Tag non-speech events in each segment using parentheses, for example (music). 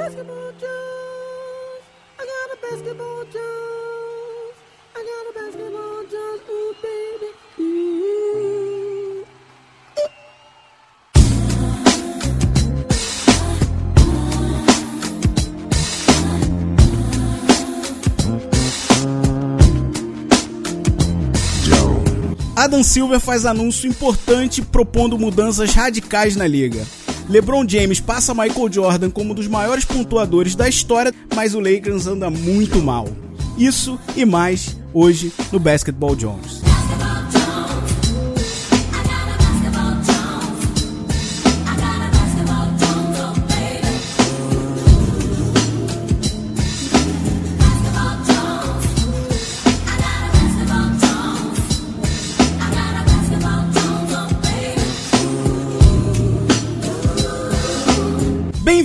basketball juice. I got a basketball juice. I got a basketball juice. Ooh, baby. Adam Silver faz anúncio importante propondo mudanças radicais na liga. LeBron James passa Michael Jordan como um dos maiores pontuadores da história, mas o Lakers anda muito mal. Isso e mais hoje no Basketball Jones.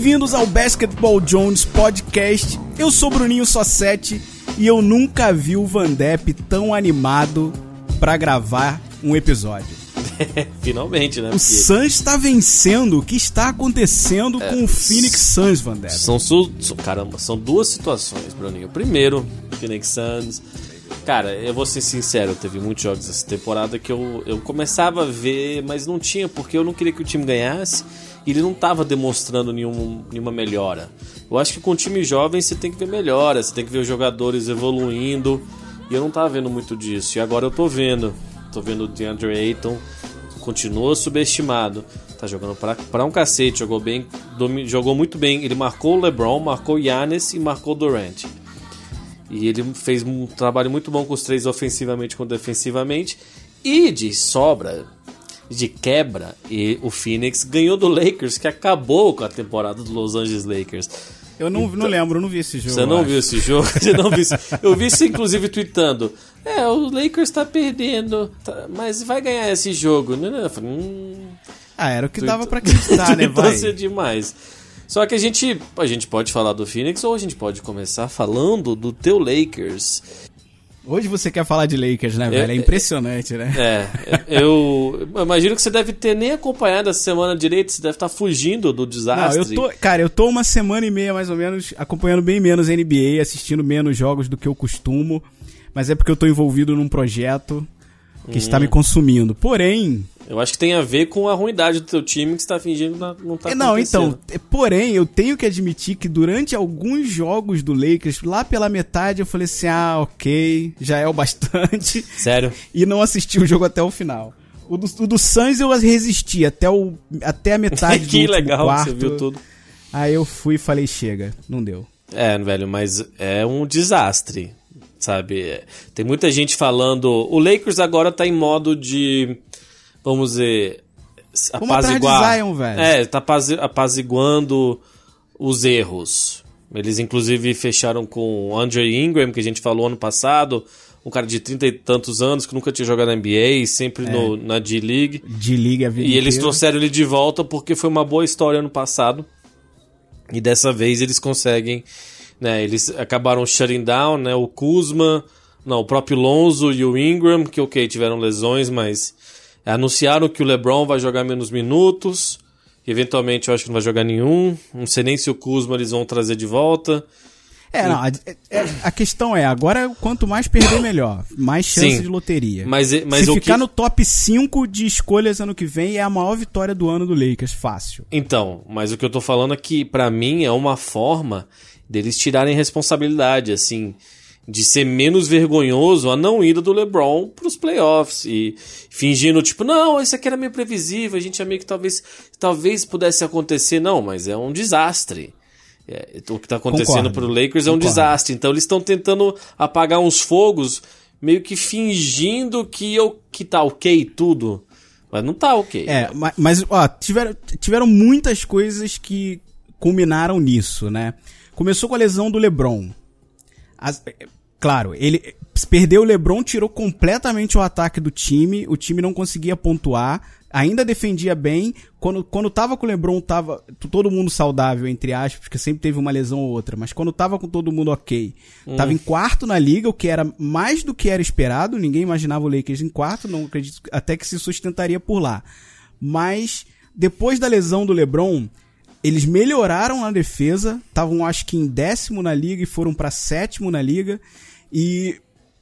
Bem-vindos ao Basketball Jones Podcast. Eu sou Bruninho Sossetti e eu nunca vi o Van Depp tão animado pra gravar um episódio. (laughs) Finalmente, né? O Porque Suns está vencendo. O que está acontecendo com o Phoenix Suns, Van Depp? são, su- caramba, são duas situações, Bruninho. Primeiro, Phoenix Suns. Cara, eu vou ser sincero, teve muitos jogos essa temporada que eu, eu começava a ver, mas não tinha, porque eu não queria que o time ganhasse ele não estava demonstrando nenhum, nenhuma melhora. Eu acho que com time jovem você tem que ver melhora, você tem que ver os jogadores evoluindo, e eu não tava vendo muito disso. E agora eu tô vendo. Tô vendo o DeAndre Ayton, continua subestimado. Tá jogando pra, pra um cacete, jogou bem, jogou muito bem. Ele marcou o LeBron, marcou o Giannis e marcou o Durant. E ele fez um trabalho muito bom com os três ofensivamente como defensivamente. E de sobra, de quebra, e o Phoenix ganhou do Lakers, que acabou com a temporada do Los Angeles Lakers. Eu não, não lembro, eu não vi esse jogo. Você não viu esse jogo? (laughs) Você não viu? Eu vi isso, inclusive, tweetando. É, o Lakers tá perdendo, tá- mas vai ganhar esse jogo. né? Eu falei, hum, Ah, era o que dava pra acreditar, né, (laughs) vai? Torcer demais. Só que a gente, a gente pode falar do Phoenix ou a gente pode começar falando do teu Lakers. Hoje você quer falar de Lakers, né, velho? É impressionante, né? É, eu, eu (laughs) imagino que você deve ter nem acompanhado essa semana direito, você deve estar fugindo do Não, desastre. eu tô, cara, eu tô uma semana e meia mais ou menos acompanhando bem menos NBA, assistindo menos jogos do que eu costumo, mas é porque eu tô envolvido num projeto que está Hum. me consumindo. Porém, Eu acho que tem a ver com a ruindade do teu time que você tá fingindo que não- tá é, não, acontecendo. então, é, porém, eu tenho que admitir que durante alguns jogos do Lakers, lá pela metade, eu falei assim: "Ah, OK, já é o bastante". (laughs) Sério? e não assisti o jogo até o final. O do, o do Suns eu resisti até, o, até a metade (laughs) do que último legal quarto. que você viu tudo. Aí eu fui e falei, chega, não deu. É, velho, mas é um desastre, sabe? É, Tem muita gente falando. O Lakers agora tá em modo de. Vamos dizer. Apaziguar. Zion, velho. É, tá apazi- apaziguando os erros. Eles, inclusive, fecharam com o Andre Ingram, que a gente falou ano passado. Um cara de trinta e tantos anos que nunca tinha jogado na NBA, sempre no, na D-League. Liga a vida E eles inteira. trouxeram ele de volta porque foi uma boa história ano passado. E dessa vez eles conseguem, né? Eles acabaram shutting down, né? O Kuzma, não, o próprio Lonzo e o Ingram, que ok, tiveram lesões, mas anunciaram que o LeBron vai jogar menos minutos. Eventualmente eu acho que não vai jogar nenhum. Não sei nem se o Kuzma eles vão trazer de volta. É, não, a, é- a questão é, agora quanto mais perder, melhor. Mais chance Sim. de loteria. Mas, mas Se ficar que... no top 5 de escolhas ano que vem, é a maior vitória do ano do Lakers, fácil. Então, mas o que eu tô falando é que, pra mim, é uma forma deles tirarem responsabilidade, assim, de ser menos vergonhoso a não ida do LeBron pros playoffs e fingindo, tipo, não, isso aqui era meio previsível, a gente achava que talvez, talvez pudesse acontecer. Não, mas é um desastre. É, o que tá acontecendo Concordo. pro Lakers é um Concordo. desastre. Então eles estão tentando apagar uns fogos, meio que fingindo que, eu, que tá ok tudo. Mas não tá ok. É, ma- mas, ó, tiveram, tiveram muitas coisas que culminaram nisso, né? Começou com a lesão do LeBron. As- é, claro, ele perdeu o LeBron, tirou completamente o ataque do time, o time não conseguia pontuar, ainda defendia bem. Quando, quando tava com o LeBron, tava todo mundo saudável, entre aspas, porque sempre teve uma lesão ou outra, mas quando tava com todo mundo ok, tava em quarto na liga, o que era mais do que era esperado, ninguém imaginava o Lakers em quarto, não acredito, até que se sustentaria por lá. Mas depois da lesão do LeBron, eles melhoraram na defesa, estavam acho que em décimo na liga e foram para sétimo na liga e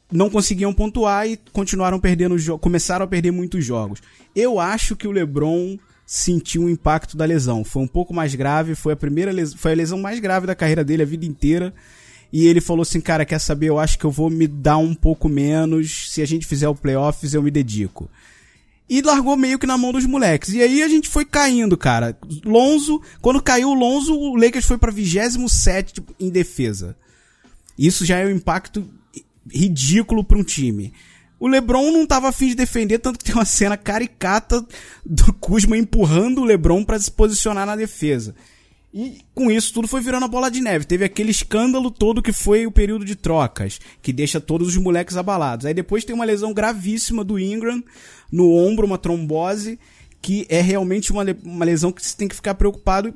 não conseguiam pontuar e continuaram perdendo começaram a perder muitos jogos. Eu acho que o LeBron sentiu o impacto da lesão. Foi um pouco mais grave, foi a primeira lesão, foi a lesão mais grave da carreira dele a vida inteira. E ele falou assim, cara, quer saber? Eu acho que eu vou me dar um pouco menos. Se a gente fizer o playoffs, eu me dedico. E largou meio que na mão dos moleques. E aí a gente foi caindo, cara. Lonzo, quando caiu o Lonzo, o Lakers foi pra 27 tipo, em defesa. Isso já é um impacto ridículo para um time. O LeBron não tava afim de defender, tanto que tem uma cena caricata do Kuzma empurrando o LeBron para se posicionar na defesa. E com isso tudo foi virando a bola de neve. Teve aquele escândalo todo que foi o período de trocas, que deixa todos os moleques abalados. Aí depois tem uma lesão gravíssima do Ingram no ombro, uma trombose, que é realmente uma, uma lesão que você tem que ficar preocupado.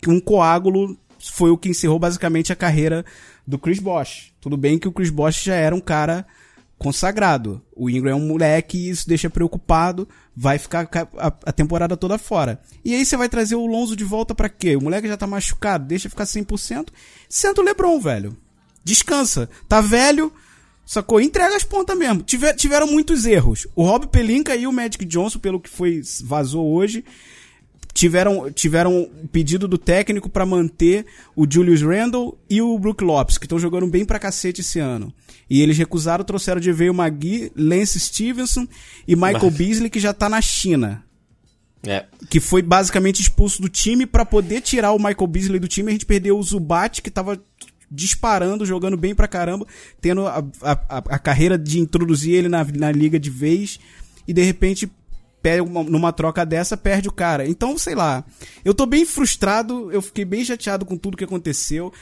Que um coágulo foi o que encerrou basicamente a carreira do Chris Bosh. Tudo bem que o Chris Bosh já era um cara consagrado. O Ingram é um moleque e isso deixa preocupado, vai ficar a, temporada toda fora. E aí você vai trazer o Lonzo de volta para quê? O moleque já tá machucado, deixa ficar 100%. Senta o LeBron, velho. Descansa. Tá velho, sacou? Entrega as pontas mesmo. Tiver, tiveram muitos erros. O Rob Pelinka e o Magic Johnson, pelo que foi vazou hoje, tiveram tiveram pedido do técnico para manter o Julius Randle e o Brook Lopes, que estão jogando bem pra cacete esse ano. E eles recusaram, trouxeram de veio Magui, Lance Stevenson e Michael Mas... Beasley, que já tá na China. É. Que foi basicamente expulso do time para poder tirar o Michael Beasley do time. A gente perdeu o Zubat, que tava disparando, jogando bem pra caramba, tendo a, a, a carreira de introduzir ele na, na liga de vez. E de repente uma, numa troca dessa, perde o cara. Então, sei lá. Eu tô bem frustrado, eu fiquei bem chateado com tudo que aconteceu.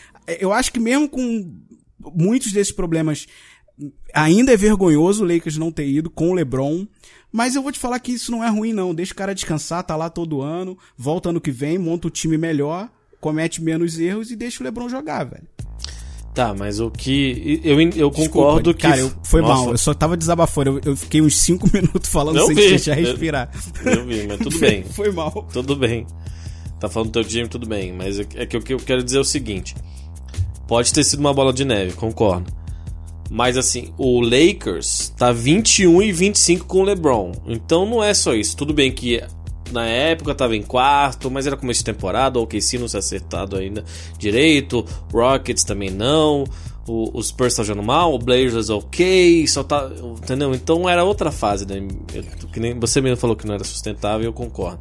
Eu acho que mesmo com muitos desses problemas, ainda é vergonhoso o Lakers não ter ido com o LeBron. Mas eu vou te falar que isso não é ruim, não. Deixa o cara descansar, tá lá todo ano, volta ano que vem, monta o time melhor, comete menos erros e deixa o LeBron jogar, velho. Tá, mas o que. Eu, eu concordo Desculpa, que. Cara, eu, foi Nossa. mal, eu só tava desabafando. Eu, eu fiquei uns 5 (laughs) minutos falando não sem vi. deixar respirar. Eu, eu, vi, mas tudo bem. (laughs) foi mal. Tudo bem. Tá falando do teu time, tudo bem. Mas é que o que eu quero dizer é o seguinte: pode ter sido uma bola de neve, concordo. Mas assim, o Lakers tá 21 e 25 com o LeBron. Então não é só isso. Tudo bem que na época tava em quarto, mas era começo de temporada, o OKC não se acertado ainda direito, Rockets também não, o, o Spurs tá jogando mal, o Blazers ok, só tá, entendeu? Então era outra fase, né? Eu, que nem você mesmo falou que não era sustentável, eu concordo.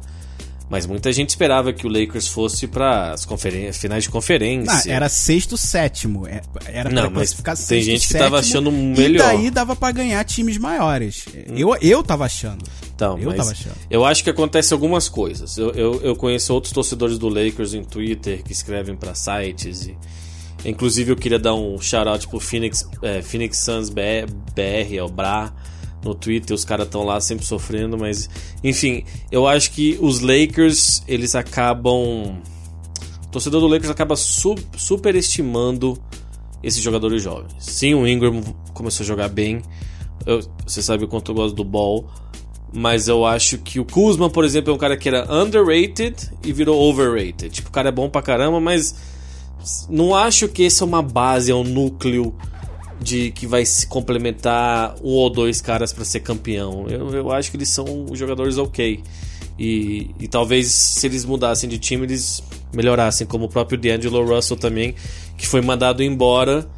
Mas muita gente esperava que o Lakers fosse para as finais de conferência. Não, era sexto, sétimo. É, era não, mas ficar sexto, tem gente que tava achando melhor. E daí dava para ganhar times maiores. Hum. Eu, eu tava achando. Então, eu tava achando. Eu acho que acontece algumas coisas. Eu, eu, eu conheço outros torcedores do Lakers em Twitter que escrevem para sites e Inclusive eu queria dar um shout out pro Phoenix, é, Phoenix Suns BR, é o BRA, no Twitter, os caras estão lá sempre sofrendo, mas enfim, eu acho que os Lakers, eles acabam o torcedor do Lakers acaba su superestimando esses jogadores jovens. Sim, o Ingram começou a jogar bem. Eu, você sabe o quanto eu gosto do ball. Mas eu acho que o Kuzma, por exemplo, é um cara que era underrated e virou overrated. Tipo, o cara é bom pra caramba, mas não acho que esse é uma base, é um núcleo de que vai se complementar um ou dois caras para ser campeão. Eu, eu acho que eles são jogadores ok. E, e talvez se eles mudassem de time, eles melhorassem, como o próprio D'Angelo Russell também, que foi mandado embora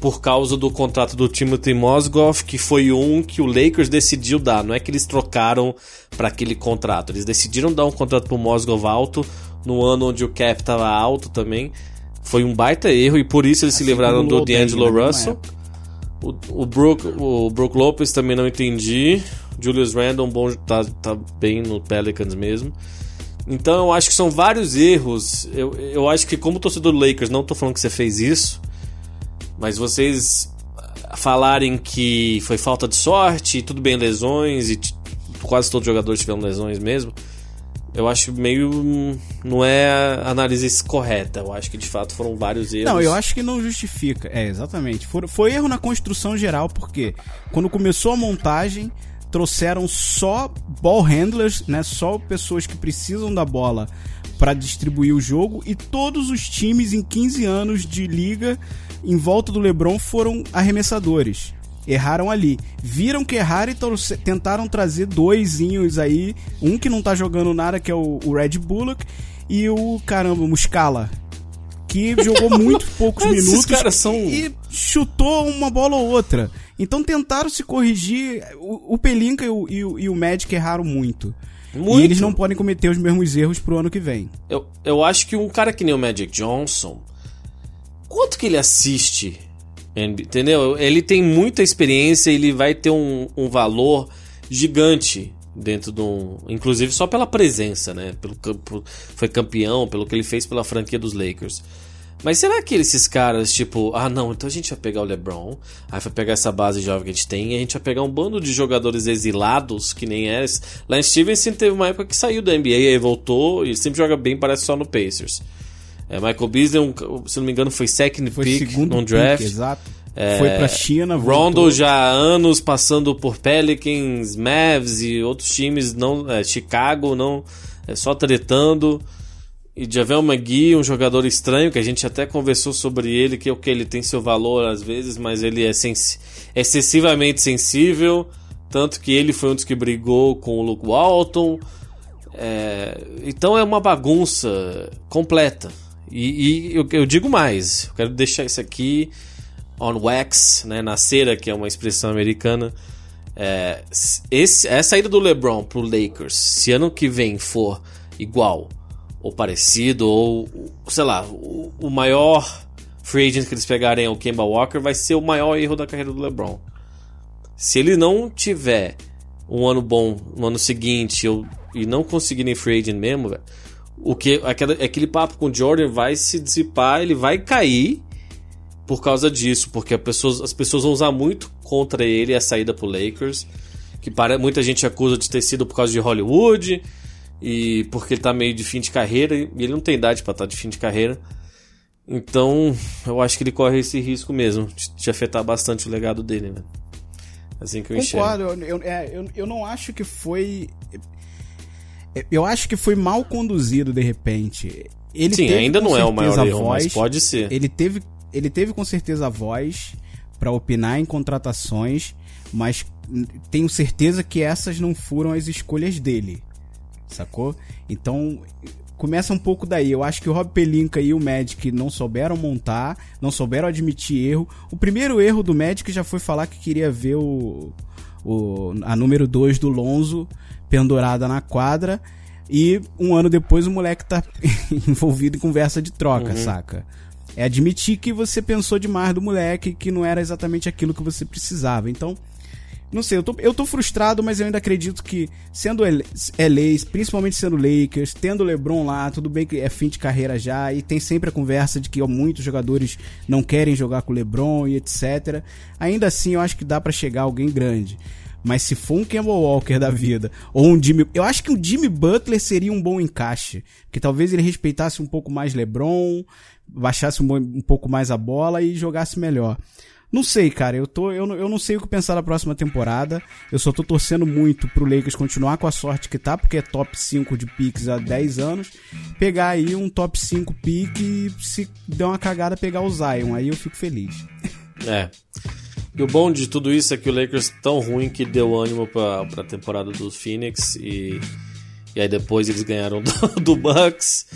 por causa do contrato do Timothy Mozgov, que foi um que o Lakers decidiu dar. Não é que eles trocaram para aquele contrato, eles decidiram dar um contrato pro Mozgov alto no ano onde o cap estava alto também. Foi um baita erro e por isso eles assim se livraram do D'Angelo Russell. O, o, Brook, o Brook Lopez também não entendi. Julius Randle bom, tá, tá bem no Pelicans mesmo. Então eu acho que são vários erros. Eu, eu acho que, como torcedor do Lakers, não tô falando que você fez isso, mas vocês falarem que foi falta de sorte, tudo bem, lesões, e quase todos os jogadores tiveram lesões mesmo eu acho meio. Não é a análise correta. Eu acho que de fato foram vários erros. Não, eu acho que não justifica. É, exatamente. Foi, foi erro na construção geral, porque quando começou a montagem, trouxeram só ball handlers, né? Só pessoas que precisam da bola para distribuir o jogo e todos os times em 15 anos de liga em volta do LeBron foram arremessadores. Erraram ali. Viram que erraram e tentaram trazer doisinhos aí. Um que não tá jogando nada, que é o, o Red Bullock, e o caramba, o Muscala. Que (laughs) jogou muito poucos minutos são... e chutou uma bola ou outra. Então tentaram se corrigir. O, o Pelinka e o, e, o, e o Magic erraram muito. muito. E eles não podem cometer os mesmos erros pro ano que vem. Eu, eu acho que um cara que nem o Magic Johnson. Quanto que ele assiste? Entendeu? Ele tem muita experiência, ele vai ter um, um valor gigante dentro de um. Inclusive só pela presença, né? Pelo, por, foi campeão, pelo que ele fez pela franquia dos Lakers. Mas será que esses caras, tipo, ah não, então a gente vai pegar o LeBron, aí vai pegar essa base jovem que a gente tem, e a gente vai pegar um bando de jogadores exilados, que nem é. Lance Stevenson teve uma época que saiu da NBA e voltou, e sempre joga bem, parece só no Pacers. É, Michael Beasley, um, se não me engano, foi second foi pick no draft. exato. É, foi pra China, voltou. Rondo já há anos passando por Pelicans, Mavs e outros times, não, é, Chicago, não, é só tretando. E Javel McGee, um jogador estranho, que a gente até conversou sobre ele, que é o que ele tem seu valor às vezes, mas ele é sens excessivamente sensível. Tanto que ele foi um dos que brigou com o Luke Walton. É, então é uma bagunça completa. E, e eu, eu, digo mais, eu quero deixar isso aqui on wax, né, na cera, que é uma expressão americana. É, esse, essa saída do LeBron pro Lakers, se ano que vem for igual ou parecido, ou sei lá, o, o maior free agent que eles pegarem é o Kemba Walker, vai ser o maior erro da carreira do LeBron. Se ele não tiver um ano bom no ano seguinte ou, e não conseguir em free agent mesmo, véio, o que aquele, papo com o Jordan vai se dissipar, ele vai cair por causa disso, porque as pessoas vão usar muito contra ele a saída pro Lakers, que para, muita gente acusa de ter sido por causa de Hollywood, e porque ele tá meio de fim de carreira e ele não tem idade para estar tá de fim de carreira. Então, eu acho que ele corre esse risco mesmo de, afetar bastante o legado dele, né? Assim que eu Concordo, enxergo. Eu, é, eu, eu não acho que foi. Eu acho que foi mal conduzido de repente. Ele Sim, ainda não é o maior erro, voz, mas pode ser. Ele teve, ele teve com certeza a voz para opinar em contratações, mas tenho certeza que essas não foram as escolhas dele sacou? Então, começa um pouco daí. Eu acho que o Rob Pelinka e o Magic não souberam montar, não souberam admitir erro. O primeiro erro do Magic já foi falar que queria ver o, o a número 2 do Lonzo pendurada na quadra. E um ano depois o moleque tá (laughs) envolvido em conversa de troca, uhum. saca? É admitir que você pensou demais do moleque, que não era exatamente aquilo que você precisava. Então, não sei, eu tô, eu tô frustrado, mas eu ainda acredito que, sendo LA, principalmente sendo Lakers, tendo LeBron lá, tudo bem que é fim de carreira já, e tem sempre a conversa de que ó, muitos jogadores não querem jogar com o LeBron e etc. Ainda assim, eu acho que dá para chegar alguém grande. Mas se for um Kemba Walker da vida, ou um Jimmy. Eu acho que o Jimmy Butler seria um bom encaixe. Que talvez ele respeitasse um pouco mais LeBron, baixasse um, um pouco mais a bola e jogasse melhor. Não sei, cara. Eu, tô, eu, eu não sei o que pensar da próxima temporada. Eu só tô torcendo muito pro Lakers continuar com a sorte que tá, porque é top 5 de picks há 10 anos. Pegar aí um top 5 pick e se der uma cagada, pegar o Zion. Aí eu fico feliz. É. E o bom de tudo isso é que o Lakers tão ruim que deu ânimo pra, pra temporada do Phoenix e, e aí depois eles ganharam do, (laughs) do Bucks.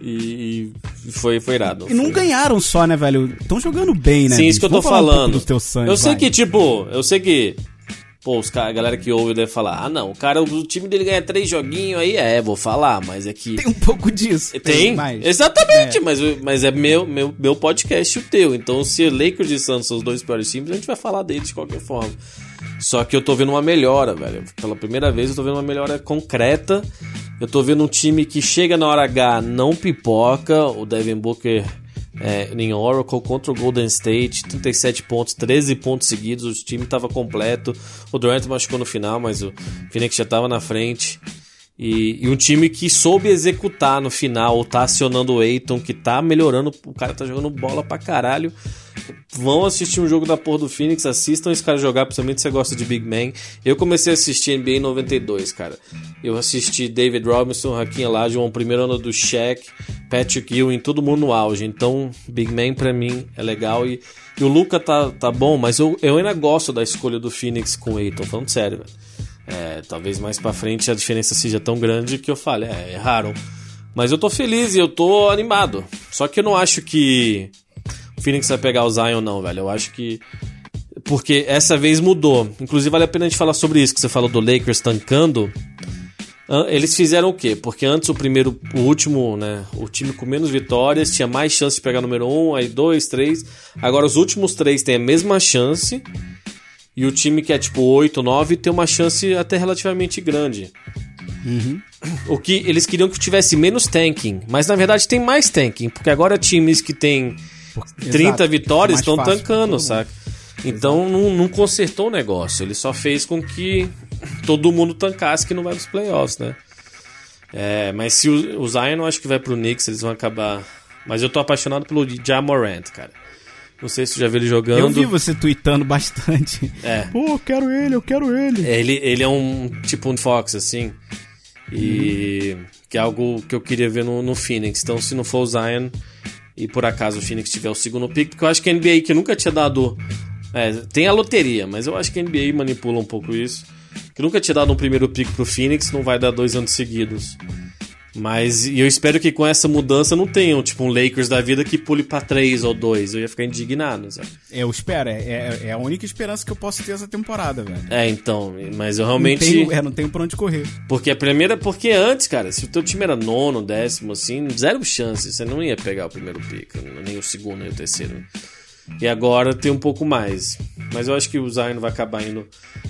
E, foi, foi irado. E não foi. ganharam só, né, velho? Estão jogando bem, né? Sim, isso que eu tô falando. Um eu sei vai. que, tipo, eu sei que. Pô, os cara, a galera que ouve deve falar: ah, não, o cara, o time dele ganha três joguinhos aí, é, vou falar, mas é que. Tem um pouco disso. Tem, mais. exatamente, é. Mas, mas é meu, meu, meu podcast e o teu. Então, se Lakers e Santos são os dois piores times, a gente vai falar deles de qualquer forma. Só que eu tô vendo uma melhora, velho. Pela primeira vez eu tô vendo uma melhora concreta. Eu tô vendo um time que chega na hora H, não pipoca. O Devin Booker é, em Oracle contra o Golden State, 37 pontos, 13 pontos seguidos. O time tava completo. O Durant machucou no final, mas o Phoenix já tava na frente. E, e um time que soube executar no final, tá acionando o Eiton, que tá melhorando, o cara tá jogando bola pra caralho. Vão assistir um jogo da porra do Phoenix, assistam esse cara jogar, principalmente se você gosta de Big Man. Eu comecei a assistir NBA em 92, cara. Eu assisti David Robinson, Raquinha Olajuwon, o primeiro ano do Shaq, Patrick Ewing, todo mundo no auge. Então, Big Man pra mim é legal e, e o Luca tá, tá bom, mas eu, eu ainda gosto da escolha do Phoenix com o Eiton, falando sério, velho. É, talvez mais para frente a diferença seja tão grande que eu fale, é, erraram. Mas eu tô feliz e eu tô animado. Só que eu não acho que o Phoenix vai pegar o Zion, não, velho. Eu acho que. Porque essa vez mudou. Inclusive, vale a pena a gente falar sobre isso, que você falou do Lakers tancando. Eles fizeram o quê? Porque antes o primeiro, o último, né? O time com menos vitórias tinha mais chance de pegar número 1, um, aí 2, 3. Agora os últimos três têm a mesma chance. E o time que é tipo 8, 9 tem uma chance até relativamente grande. Uhum. O que eles queriam que tivesse menos tanking, mas na verdade tem mais tanking, porque agora times que tem 30 Exato, vitórias estão tancando, todo saca? Então não, não consertou o negócio, ele só fez com que todo mundo tancasse que não vai pros playoffs, né? É, mas se o, o Zion eu acho que vai pro Knicks, eles vão acabar. Mas eu tô apaixonado pelo Jamorant, cara. Não sei se tu já viu ele jogando. Eu vi você tweetando bastante. É. (laughs) Pô, eu quero ele, eu quero ele. É, Ele, ele é um tipo um Fox, assim. E. Que é algo que eu queria ver no, no Phoenix. Então, se não for o Zion e por acaso o Phoenix tiver o segundo pick, porque eu acho que a NBA que nunca tinha dado. É, tem a loteria, mas eu acho que a NBA manipula um pouco isso. Que nunca tinha dado um primeiro pick pro Phoenix, não vai dar dois anos seguidos. Mas e eu espero que com essa mudança não tenham, tipo, um Lakers da vida que pule pra três ou dois. Eu ia ficar indignado, sabe? Eu espero, é, é, é a única esperança que eu posso ter essa temporada, velho. É, então, mas eu Não realmente. tenho, é, não tenho pra onde correr. Porque a primeira. Porque antes, cara, se o teu time era nono, décimo, assim, zero chance. Você não ia pegar o primeiro pick, nem o segundo, nem o terceiro. E agora tem um pouco mais. Mas eu acho que o Zion vai acabar indo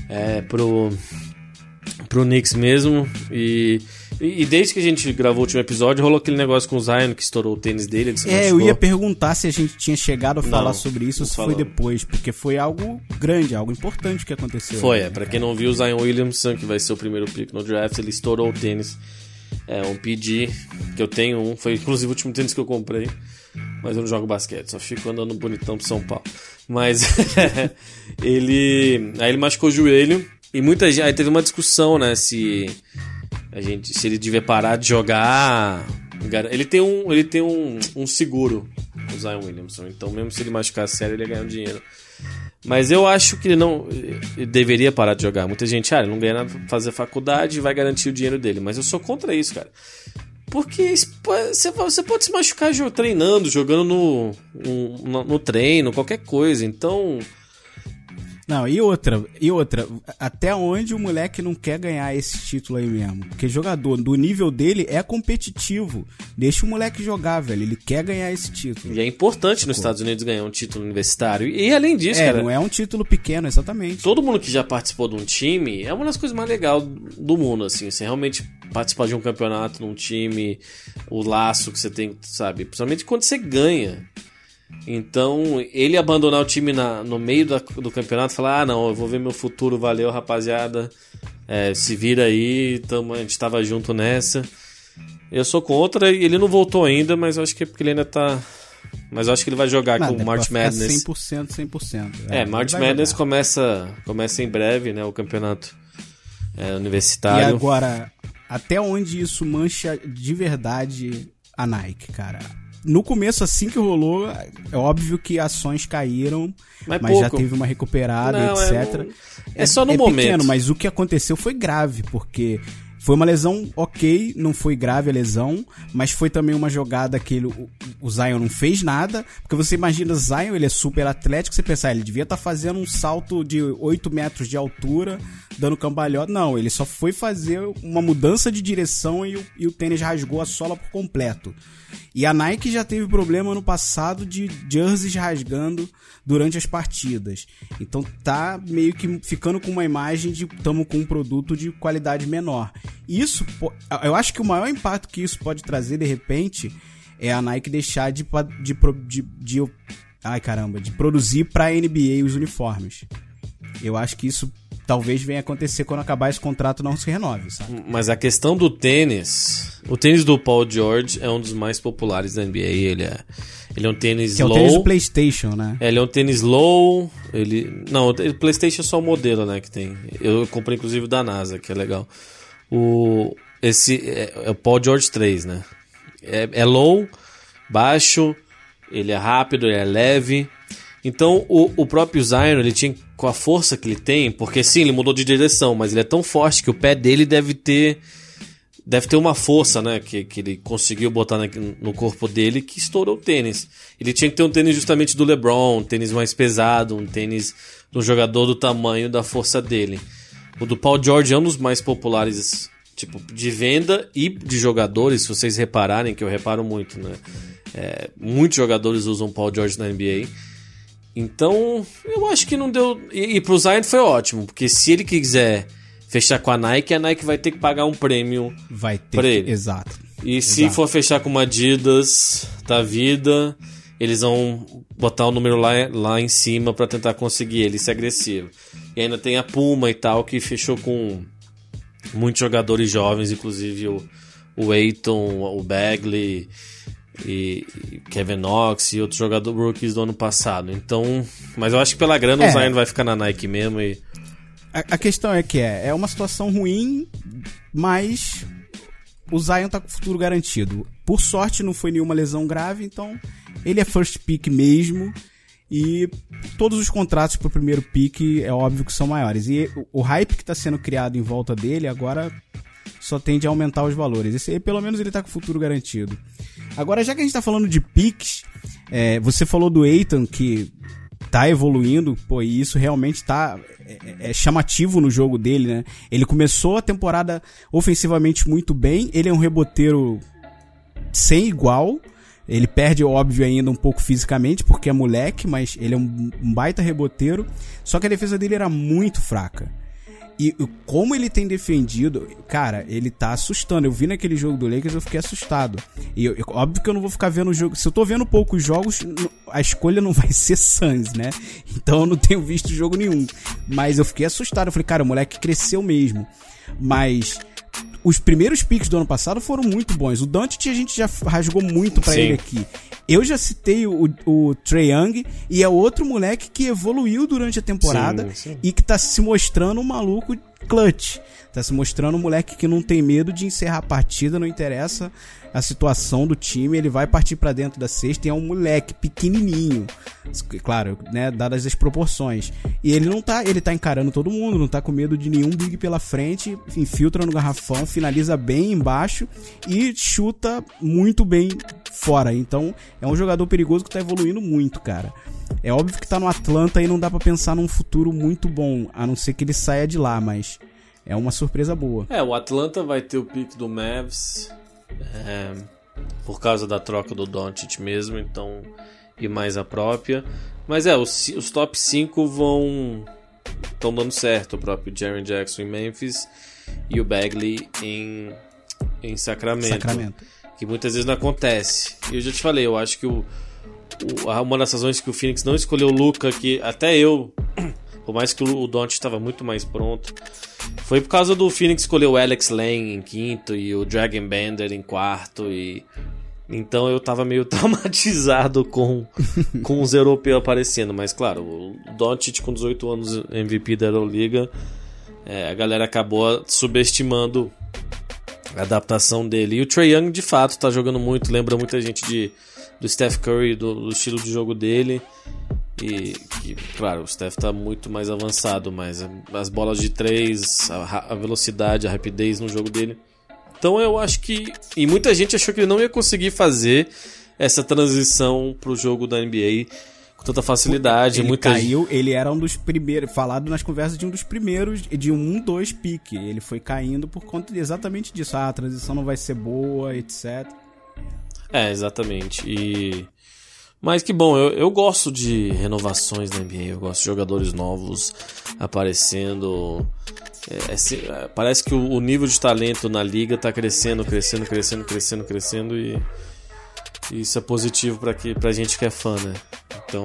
é, pro. Pro Knicks mesmo. E, e, e desde que a gente gravou o último episódio, rolou aquele negócio com o Zion que estourou o tênis dele. É, eu machucou. ia perguntar se a gente tinha chegado a Não, falar sobre isso ou não se foi falamos. depois, porque foi algo grande, algo importante que aconteceu. Foi, né, é. Pra cara? quem não viu, o Zion Williamson, que vai ser o primeiro pick no draft, ele estourou o tênis. É um PD, que eu tenho um. Foi inclusive o último tênis que eu comprei. Mas eu não jogo basquete, só fico andando bonitão pro São Paulo. Mas (laughs) ele. Aí ele machucou o joelho. E muita gente. Aí teve uma discussão, né? Se. A gente. Se ele devia parar de jogar. Ele tem um. Ele tem um, um seguro, o Zion Williamson. Então, mesmo se ele machucar sério, ele ia ganhar um dinheiro. Mas eu acho que ele não ele deveria parar de jogar. Muita gente, ah, ele não ganha nada pra fazer faculdade vai garantir o dinheiro dele. Mas eu sou contra isso, cara. Porque você pode se machucar treinando, jogando no, no, no treino, qualquer coisa. Então, Não, e outra, e outra, até onde o moleque não quer ganhar esse título aí mesmo? Porque jogador do nível dele é competitivo. Deixa o moleque jogar, velho. Ele quer ganhar esse título. e é importante nos Estados Unidos ganhar um título universitário. E além disso, É, cara, não é um título pequeno, exatamente. todo mundo que já participou de um time é uma das coisas mais legais do mundo, assim. Você realmente participar de um campeonato num time, o laço que você tem, sabe? Principalmente quando você ganha. Então, ele abandonar o time na- no meio da- do campeonato e falar: ah, não, eu vou ver meu futuro, valeu, rapaziada. É, se vira aí, tamo, a gente tava junto nessa. Eu sou contra e ele não voltou ainda, mas eu acho que é porque ele ainda tá. Mas eu acho que ele vai jogar Nada, com é o March Madness. 100%, 100%. É, ele March Madness jogar. começa, começa em breve, né? O campeonato é, E universitário. agora, até onde isso mancha de verdade a Nike, cara? No começo, assim que rolou, é óbvio que ações caíram, Mas mas, já teve uma recuperada, Não, é etc. um- é só no momento. Pequeno, mas o que aconteceu foi grave, porque foi uma lesão ok, não foi grave a lesão, mas foi também uma jogada que ele, o, Zion não fez nada, porque você imagina o Zion, ele é super atlético, você pensar, ele devia estar fazendo um salto de 8 metros de altura, dando cambalhota. Não, ele só foi fazer uma mudança de direção e o, e o tênis rasgou a sola por completo. E a Nike já teve problema no passado de jerseys rasgando durante as partidas. Então tá meio que ficando com uma imagem de estamos com um produto de qualidade menor. Isso, eu acho que o maior impacto que isso pode trazer de repente é a Nike deixar de de, de, de, ai caramba, de produzir para NBA os uniformes. Eu acho que isso talvez venha acontecer quando acabar esse contrato não se renove, sabe? Mas a questão do tênis, o tênis do Paul George é um dos mais populares da NBA. Ele é, ele é um tênis Que é o low. tênis do PlayStation, né? É, ele é um tênis low. Ele não, o PlayStation é só o modelo, né, que tem. Eu comprei inclusive o da NASA, que é legal. O esse é, é o Paul George 3, né? É, é low, baixo, ele é rápido, ele é leve. Então o, o próprio Zion, ele tinha com a força que ele tem, porque sim, ele mudou de direção, mas ele é tão forte que o pé dele deve ter deve ter uma força, né, que, que ele conseguiu botar na- no corpo dele que estourou o tênis. Ele tinha que ter um tênis justamente do LeBron, um tênis mais pesado, um tênis um jogador do tamanho da força dele. O do Paul George é um dos mais populares, tipo, de venda e de jogadores, se vocês repararem, que eu reparo muito, né? É, muitos jogadores usam Paul George na NBA. Então, eu acho que não deu. E, e pro Zion foi ótimo, porque se ele quiser fechar com a Nike, a Nike vai ter que pagar um prêmio. Vai ter. Pra que- ele. Exato. E se Exato. for fechar com uma Adidas da vida, eles vão botar o número lá, lá em cima pra tentar conseguir ele, ser agressivo. E ainda tem a Puma e tal, que fechou com muitos jogadores jovens, inclusive o, o Aiton, o Bagley e, e Kevin Knox e outros jogadores rookies do ano passado. Então, mas eu acho que pela grana É. o Zion vai ficar na Nike mesmo e A, a questão é que é, é uma situação ruim, mas o Zion tá com o futuro garantido. Por sorte não foi nenhuma lesão grave, então ele é first pick mesmo. E todos os contratos pro primeiro pick é óbvio que são maiores. E o, hype que tá sendo criado em volta dele agora só tende a aumentar os valores. Esse aí, pelo menos ele tá com o futuro garantido. Agora, já que a gente tá falando de picks, é, você falou do Eitan que tá evoluindo, pô, e isso realmente tá é, é chamativo no jogo dele, né? Ele começou a temporada ofensivamente muito bem, ele é um reboteiro sem igual. Ele perde, óbvio, ainda um pouco fisicamente, porque é moleque, mas ele é um, baita reboteiro. Só que a defesa dele era muito fraca. E como ele tem defendido, cara, ele tá assustando. Eu vi naquele jogo do Lakers, eu fiquei assustado. E eu- óbvio que eu não vou ficar vendo o jogo. Se eu tô vendo poucos jogos, a escolha não (laughs) vai ser Suns, né? Então eu não tenho visto jogo nenhum. Mas eu fiquei assustado. Eu falei, cara, o moleque cresceu mesmo. Mas os primeiros picks do ano passado foram muito bons. O Dante a gente já rasgou muito pra Sim. ele aqui. Eu já citei o, o Trae Young e é outro moleque que evoluiu durante a temporada Sim, sim. e que tá se mostrando um maluco clutch. Tá se mostrando um moleque que não tem medo de encerrar a partida, não interessa a situação do time, ele vai partir pra dentro da cesta e é um moleque pequenininho. Claro, né, dadas as proporções. E ele não tá, ele tá encarando todo mundo, não tá com medo de nenhum big pela frente, infiltra no garrafão, finaliza bem embaixo e chuta muito bem fora. Então, é um jogador perigoso que tá evoluindo muito, cara. É óbvio que tá no Atlanta e não dá pra pensar num futuro muito bom, a não ser que ele saia de lá, mas é uma surpresa boa. É, o Atlanta vai ter o pick do Mavs é, por causa da troca do Doncic mesmo, então e mais a própria. Mas é, os, os top 5 vão estão dando certo, o próprio Jaren Jackson em Memphis e o Bagley em em Sacramento, Sacramento. que muitas vezes não acontece. E eu já te falei, eu acho que o, uma das razões que o Phoenix não escolheu o Luca, que até eu, (clears throat) por mais que o, Doncic estava muito mais pronto, foi por causa do Phoenix escolher o Alex Lang em quinto e o Dragon Bender em quarto e então eu tava meio (laughs) traumatizado com, com os europeus aparecendo, mas claro, o Doncic com 18 anos MVP da Euroliga, é, a galera acabou subestimando a adaptação dele. E o Trae Young de fato tá jogando muito, lembra muita gente de do Steph Curry, do, do estilo de jogo dele. E que, claro, o Steph tá muito mais avançado, mas as bolas de três, a, a velocidade, a rapidez no jogo dele. Então eu acho que. E muita gente achou que ele não ia conseguir fazer essa transição pro jogo da NBA com tanta facilidade. Ele muita caiu, ele era um dos primeiros, falado nas conversas de um dos primeiros, de um, dois pique. Ele foi caindo por conta exatamente disso. Ah, a transição não vai ser boa, etc. É, exatamente. E. Mas que bom, eu, eu gosto de renovações na NBA, eu gosto de jogadores novos aparecendo. É, é é, parece que o, o nível de talento na liga tá crescendo, crescendo, crescendo, crescendo, crescendo e. e isso é positivo pra, que, pra gente que é fã, né? Então.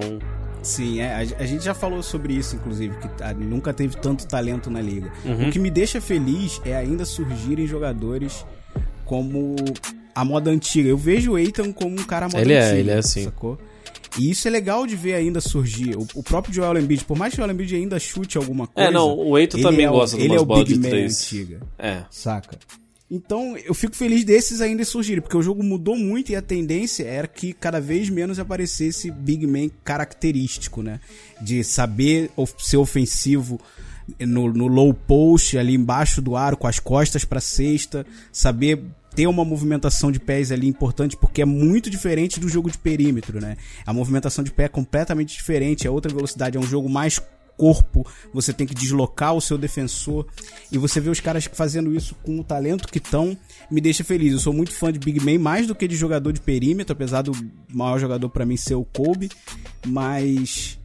Sim, é, a, a gente já falou sobre isso, inclusive, que tá, nunca teve tanto talento na liga. Uhum. O que me deixa feliz é ainda surgirem jogadores como a moda antiga. Eu vejo o Eitan como um cara moda Ele é, antiga. ele é assim. Sacou? E isso é legal de ver ainda surgir. O, o próprio Joel Embiid, por mais que o Joel Embiid ainda chute alguma coisa... É, não, o Eitan ele também é o- gosta de Ele é umas bolas Big de Man três. antiga É. saca? Então, eu fico feliz desses ainda surgirem, porque o jogo mudou muito e a tendência era que cada vez menos aparecesse Big Man característico, né? De saber of- ser ofensivo no, no low post, ali embaixo do aro, com as costas pra cesta, saber ter uma movimentação de pés ali importante, porque é muito diferente do jogo de perímetro, né? A movimentação de pé é completamente diferente, é outra velocidade, é um jogo mais corpo, você tem que deslocar o seu defensor e você vê os caras fazendo isso com o talento que estão, me deixa feliz. Eu sou muito fã de Big Man, mais do que de jogador de perímetro, apesar do maior jogador pra mim ser o Kobe, mas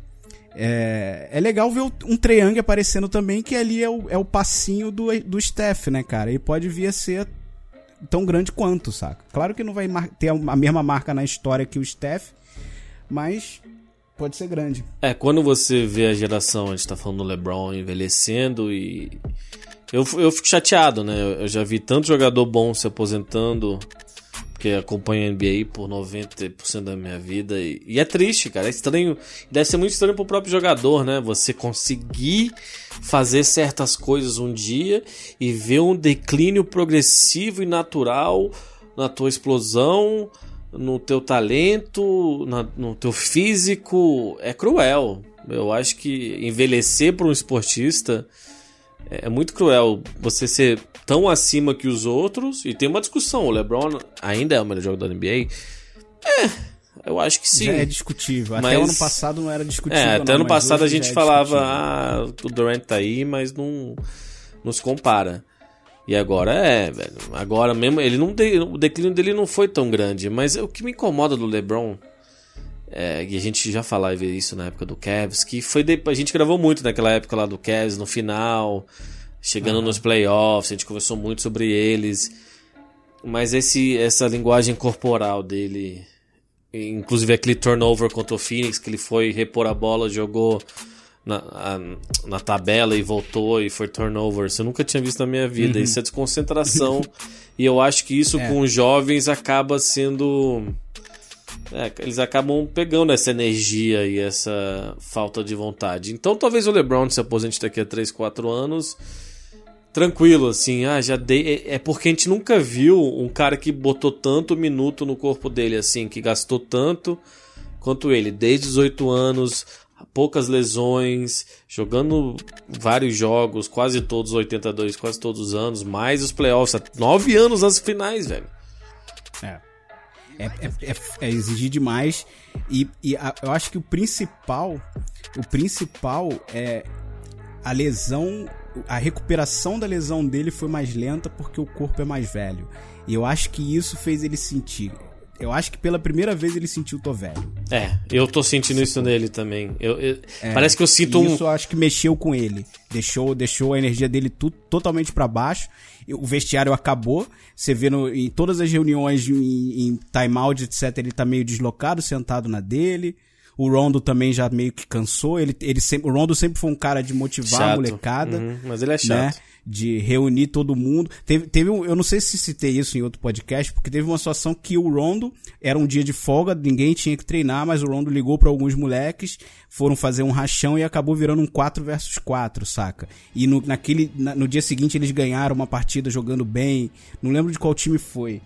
é, é legal ver um triângulo aparecendo também, que ali é o, é o passinho do, do Steph, né, cara? E pode vir a ser tão grande quanto, saca? Claro que não vai ter a mesma marca na história que o Steph, mas pode ser grande. É, quando você vê a geração, a gente tá falando do LeBron envelhecendo e. Eu, eu fico chateado, né? Eu já vi tanto jogador bom se aposentando, porque acompanho a NBA por 90% da minha vida. E, e é triste, cara. É estranho. Deve ser muito estranho pro próprio jogador, né? Você conseguir fazer certas coisas um dia e ver um declínio progressivo e natural na tua explosão, no teu talento, na- no teu físico. É cruel. Eu acho que envelhecer para um esportista é é muito cruel. Você ser tão acima que os outros. E tem uma discussão: o LeBron ainda é o melhor jogador da NBA? É, eu acho que sim. Já é discutível. Até Mas- o ano passado não era discutível. É, até não, ano passado a gente é falava, ah, o Durant tá aí, mas não, não se compara. E agora é, velho. Agora mesmo, ele não de- o declínio dele não foi tão grande. Mas o que me incomoda do LeBron, é, e a gente já falava isso na época do Cavs, que foi de- a gente gravou muito naquela época lá do Cavs, no final, chegando nos playoffs, a gente conversou muito sobre eles. Mas esse, essa linguagem corporal dele, inclusive aquele turnover contra o Phoenix, que ele foi repor a bola, jogou na, a- na tabela e voltou e foi turnover. Isso eu nunca tinha visto na minha vida. Isso é desconcentração. e eu acho que isso É. com os jovens acaba sendo. É, eles acabam pegando essa energia e essa falta de vontade. Então talvez o LeBron se aposente daqui a 3, 4 anos tranquilo, assim, ah, já dei. É é porque a gente nunca viu um cara que botou tanto minuto no corpo dele, assim, que gastou tanto quanto ele, desde 18 anos, poucas lesões, jogando vários jogos, quase todos 82, quase todos os anos, mais os playoffs, nove anos nas finais, velho. É. É, é, é- é exigir demais. E, e a- eu acho que o principal. O principal é a lesão. A recuperação da lesão dele foi mais lenta porque o corpo é mais velho. E eu acho que isso fez ele sentir. Eu acho que pela primeira vez ele sentiu tô velho. É, eu tô sentindo isso nele também. Eu, eu- parece que eu sinto um. Isso eu acho que mexeu com ele. Deixou, deixou a energia dele tu, totalmente pra baixo. O vestiário acabou. Você vê no, em todas as reuniões, em, em timeout, etc., ele tá meio deslocado, sentado na dele. O Rondo também já meio que cansou. Ele, ele sempre, o Rondo sempre foi um cara de motivar a Chato. molecada. Uhum, mas ele é Né? De reunir todo mundo. Teve, teve um, eu não sei se citei isso em outro podcast, porque teve uma situação que o Rondo era um dia de folga, ninguém tinha que treinar, mas o Rondo ligou pra alguns moleques, foram fazer um rachão e acabou virando um 4 versus 4, saca? E no, naquele, na- no dia seguinte eles ganharam uma partida jogando bem, não lembro de qual time foi.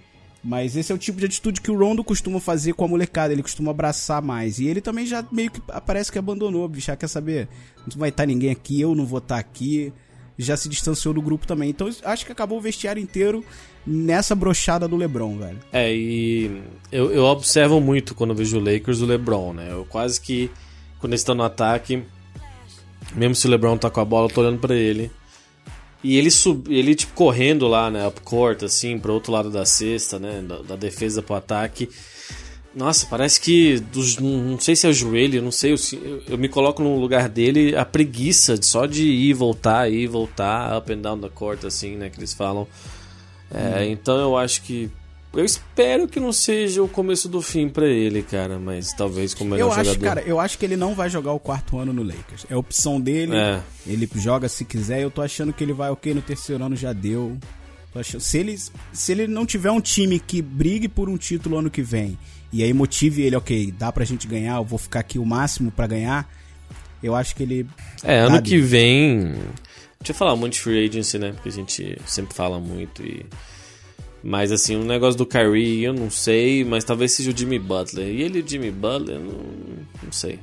Mas esse é o tipo de atitude que o Rondo costuma fazer com a molecada, ele costuma abraçar mais. E ele também já meio que parece que abandonou, bicho, já quer saber, não vai estar ninguém aqui, eu não vou estar aqui já se distanciou do grupo também. Então acho que acabou o vestiário inteiro nessa brochada do LeBron, velho. É, e eu, eu observo muito quando vejo o Lakers o LeBron, né? Eu quase que, quando eles estão no ataque, mesmo se o LeBron tá com a bola, eu tô olhando pra ele. E ele, sub, ele tipo, correndo lá, né, up court, assim, pro outro lado da cesta, né, da, da defesa pro ataque. Nossa, parece que, dos, não sei se é o joelho, não sei, eu, eu, eu me coloco no lugar dele, a preguiça só de ir, voltar, ir, voltar, up and down the court, assim, né, que eles falam. É, Então eu acho que eu espero que não seja o começo do fim pra ele, cara. Mas talvez como melhor Eu acho, jogador. cara, eu acho que ele não vai jogar o quarto ano no Lakers. É a opção dele. É. Ele joga se quiser. Eu tô achando que ele vai ok no terceiro ano já deu. Achando- se ele se ele não tiver um time que brigue por um título ano que vem e aí motive ele, ok, dá pra gente ganhar, eu vou ficar aqui o máximo pra ganhar. Eu acho que ele É, ano Sabe? que vem. Deixa eu falar muito de free agency, né? Porque a gente sempre fala muito e. Mas assim, o negócio do Kyrie, eu não sei, mas talvez seja o Jimmy Butler. E ele e o Jimmy Butler, não, não sei.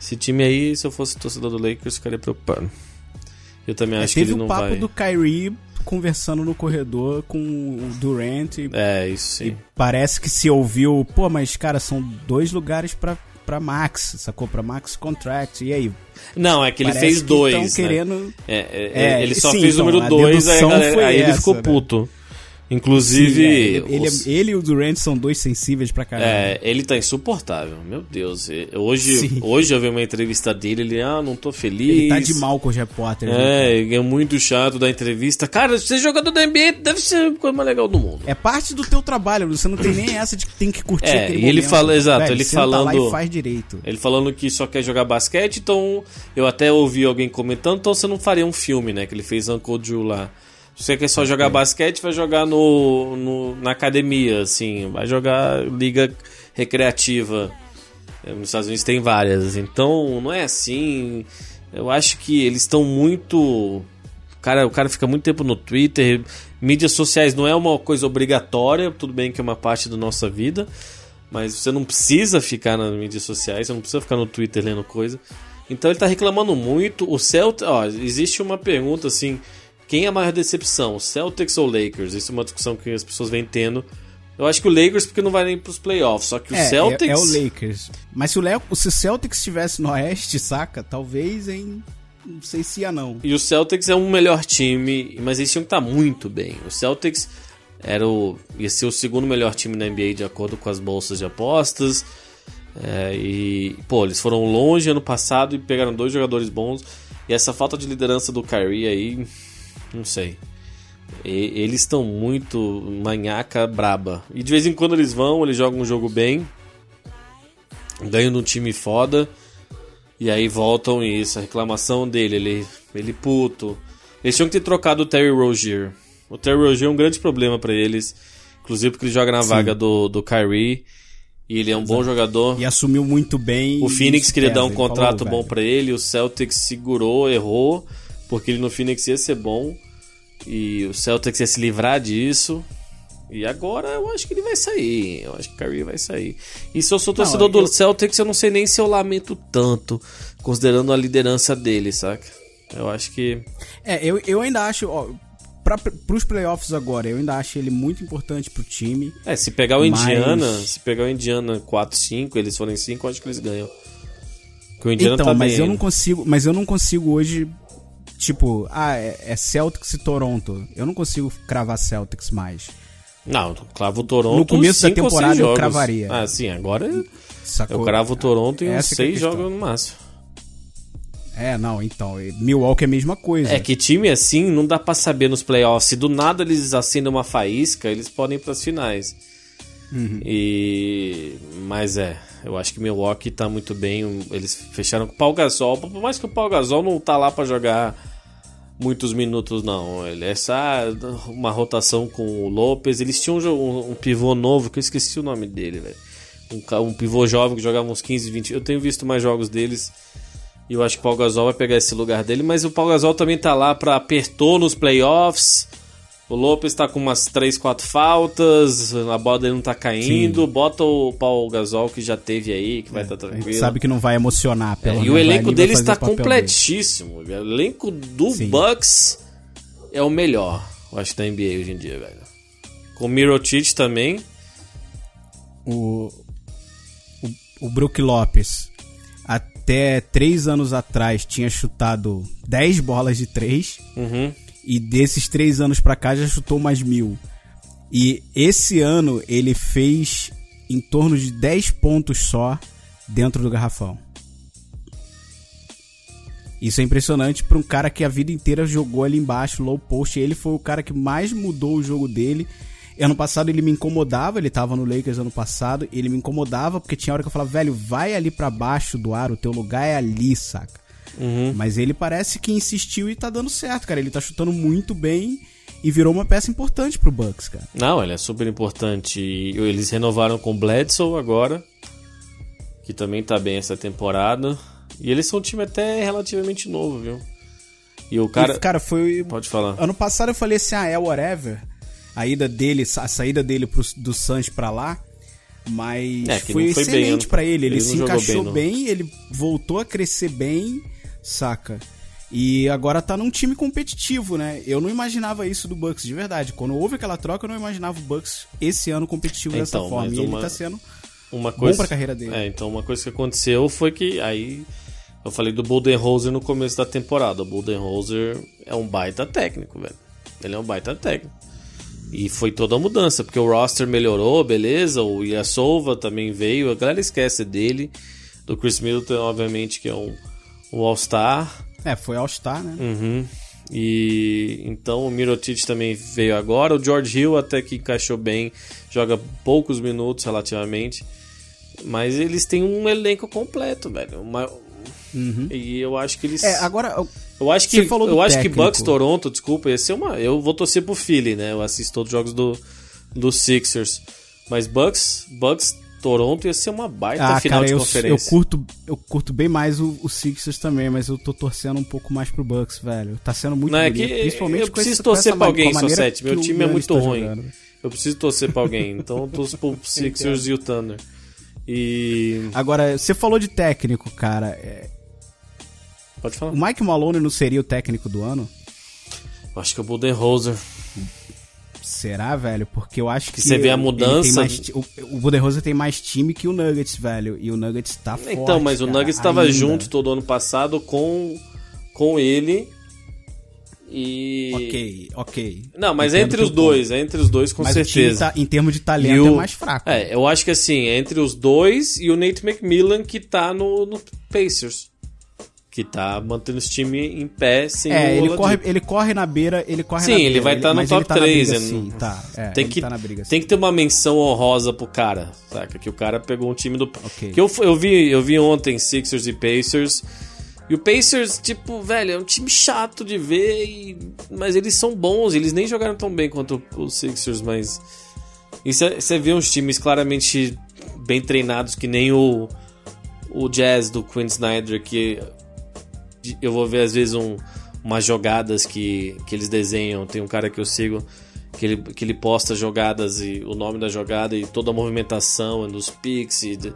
Esse time aí, se eu fosse torcedor do Lakers, ficaria preocupado. Eu também É, acho que teve ele o não papo vai. do Kyrie conversando no corredor com o Durant e, É, isso e sim. parece que se ouviu, pô, mas cara, são dois lugares pra, pra Max, sacou? Pra Max Contract. E aí? Não, é que ele fez que dois. né? É, é, É, ele só sim, fez o então, número 2, aí, galera- aí ele essa, ficou né? puto. Inclusive. Sim, é, ele, os- ele e o Durant são dois sensíveis pra caramba. É, ele tá insuportável, meu Deus. Hoje, Sim. hoje eu vi uma entrevista dele, ele, ah, não tô feliz. Ele tá de mal com os repórteres. né? É, ele é muito chato da entrevista. Cara, ser jogador da NBA deve ser a coisa mais legal do mundo. É parte do teu trabalho, você não tem nem essa de que tem que curtir É, aquele e ele momento. fala- exato, Velho, ele falando- e faz direito. Ele falando que só quer jogar basquete, então eu até ouvi alguém comentando, então você não faria um filme, né? Que ele fez Uncle Drew lá. Você quer só jogar basquete, vai jogar no, no- na academia, assim, vai jogar liga recreativa. É, Nos Estados Unidos tem várias, então não é assim. Eu acho que eles estão muito. Cara, o cara fica muito tempo no Twitter. Mídias sociais não é uma coisa obrigatória, tudo bem que é uma parte da nossa vida. Mas você não precisa ficar nas mídias sociais, você não precisa ficar no Twitter lendo coisa. Então ele tá reclamando muito. O Celtics, ó, existe uma pergunta assim: quem é a maior decepção, Celtics ou Lakers? Isso é uma discussão que as pessoas vêm tendo. Eu acho que o Lakers porque não vai nem pros playoffs, só que o É, Celtics é, é o Lakers. Mas se o, se o Celtics estivesse no Oeste, saca? Talvez em. Não sei se ia não. E o Celtics é um melhor time, mas eles tinham que estar muito bem. O Celtics era o, ia ser o segundo melhor time na NBA de acordo com as bolsas de apostas. É, e, pô, eles foram longe ano passado e pegaram dois jogadores bons. E essa falta de liderança do Kyrie aí, não sei. E- eles estão muito manhaca braba. E de vez em quando eles vão, eles jogam um jogo bem, ganham de um time foda. E aí voltam e isso, a reclamação dele, ele, ele puto. Eles tinham que ter trocado o Terry Rozier. O Terry Rozier é um grande problema pra eles, inclusive porque ele joga na vaga do, do Kyrie e ele é um bom jogador. E assumiu muito bem. O Phoenix queria dar um ele contrato falou, bom pra ele, o Celtics segurou, errou, porque ele no Phoenix ia ser bom e o Celtics ia se livrar disso. E agora eu acho que ele vai sair. Eu acho que o Kyrie vai sair. E se eu sou torcedor eu- do Celtics, eu não sei nem se eu lamento tanto, considerando a liderança dele, saca? Eu acho que. É, eu, eu ainda acho, ó, pra, pros playoffs agora, eu ainda acho ele muito importante pro time. É, se pegar o Mas- Indiana, se pegar o Indiana 4-5, eles forem 5, eu acho que eles ganham. Porque o Indiana então, tá mas bem. eu não consigo, mas eu não consigo hoje, tipo, ah, é, é Celtics e Toronto. Eu não consigo cravar Celtics mais. Não, clavo o Toronto. No começo da temporada eu cravaria. Ah, sim, agora Sacou? eu cravo o Toronto em uns Essa é seis questão. jogos no máximo. É, não, então, Milwaukee é a mesma coisa. É que time assim não dá pra saber nos playoffs. Se do nada eles acendem uma faísca, eles podem ir pras finais. Uhum. E mas é, eu acho que Milwaukee tá muito bem. Eles fecharam com o Paul Gasol, por mais que o Paul Gasol não tá lá pra jogar muitos minutos não. Ele só uma rotação com o Lopes. Eles tinham um, um, pivô novo que eu esqueci o nome dele, velho. Um, um pivô jovem que jogava uns 15, 20. Eu tenho visto mais jogos deles. E eu acho que o Paul Gasol vai pegar esse lugar dele, mas o Paul Gasol também tá lá pra apertou nos playoffs. O Lopes tá com umas 3, 4 faltas, a bola dele não tá caindo. Bota o Paul Gasol que já teve aí, que vai estar tá a gente tranquilo. sabe que não vai emocionar, É, pelo e menos o elenco ali, vai deles fazer tá o papel dele. completíssimo. O elenco do Sim. Bucks é o melhor, eu acho, da NBA hoje em dia, velho. Com o Mirotic também. o, o, o Brook Lopes, até três anos atrás, tinha chutado 10 bolas de três Uhum. E desses três anos pra cá já chutou mais mil. E esse ano ele fez em torno de 10 pontos só dentro do garrafão. Isso é impressionante para um cara que a vida inteira jogou ali embaixo, low post. Ele foi o cara que mais mudou o jogo dele. ano passado ele me incomodava, ele tava no Lakers ano passado, ele me incomodava porque tinha hora que eu falava, velho, vai ali para baixo do ar, o teu lugar é ali, saca? Uhum. Mas ele parece que insistiu e tá dando certo, cara. Ele tá chutando muito bem e virou uma peça importante pro Bucks, cara. Não, ele é super importante. Eles renovaram com o Bledsoe agora, que também tá bem essa temporada. E eles são um time até relativamente novo, viu? E o cara. E, cara, foi. Pode falar. Ano passado eu falei assim, ah, é whatever. A ida dele, a saída dele pro, do Suns pra lá. Mas É, foi, foi excelente né? pra ele. Ele, Ele se encaixou bem, bem, ele voltou a crescer bem, saca? E agora tá num time competitivo, né? Eu não imaginava isso do Bucks, de verdade. Quando houve aquela troca, eu não imaginava o Bucks esse ano competitivo dessa Então, forma. mas E ele tá sendo. Uma coisa. pra carreira dele. É, então uma coisa que aconteceu foi que aí. Eu falei do Budenholzer no começo da temporada. O Budenholzer é um baita técnico, velho. Ele é um baita técnico. E foi toda a mudança, porque o roster melhorou, beleza. O Iasova também veio. A galera esquece dele. Do Chris Middleton, obviamente, que é um, um All-Star. É, foi All-Star, né? Uhum. E então o Mirotic também veio agora. O George Hill até que encaixou bem, joga poucos minutos relativamente. Mas eles têm um elenco completo, velho. Uma- E eu acho que eles. É, agora. eu- eu acho que falou eu acho que técnico. Bucks Toronto, desculpa, ia ser uma. Eu vou torcer pro Philly, né? Eu assisto todos os jogos do, do Sixers. Mas Bucks, Bucks Toronto ia ser uma baita Ah, final cara, de eu, eu conferência. curto, eu curto bem mais o, o Sixers também, mas eu tô torcendo um pouco mais pro Bucks, velho. Tá sendo muito Não, é bonito, que principalmente eu preciso torcer essa pra alguém, Sosete. Meu time é muito tá ruim. jogando. Eu preciso torcer pra alguém. Então eu torço pro (laughs) Sixers e o Thunder. E. Agora, você falou de técnico, cara. é, Pode falar. o Mike Malone não seria o técnico do ano? Eu acho que é o Budenholzer. Será, velho? Porque eu acho que. você vê a mudança- mais o, o Budenholzer tem mais time que o Nuggets, velho. E o Nuggets tá forte. Então, mas o cara, Nuggets estava junto todo ano passado com, com ele. E. Ok, ok. Não, mas Entendo entre os dois, é entre os dois com mas o certeza. tá- em termos de talento, E o- é mais fraco. É, eu acho que assim, é entre os dois e o Nate McMillan que tá no, no Pacers. Que tá mantendo esse time em pé sem É, ele corre, ele corre na beira, ele corre Sim, na ele beira, vai estar no mas ele top tá na 3. briga, sim, tá. É, tem, ele que, tá briga, tem que ter uma menção honrosa pro cara, saca? Que o cara pegou um time do. Ok. Que eu, eu, vi, eu vi ontem Sixers e Pacers. E o Pacers, tipo, velho, é um time chato de ver, e- mas eles são bons, eles nem jogaram tão bem quanto os Sixers, mas. Você vê uns times claramente bem treinados, que nem o, o Jazz do Quinn Snyder, que eu vou ver às vezes um, umas jogadas que, que eles desenham. Tem um cara que eu sigo que ele, que ele posta jogadas e o nome da jogada e toda a movimentação e dos picks e de-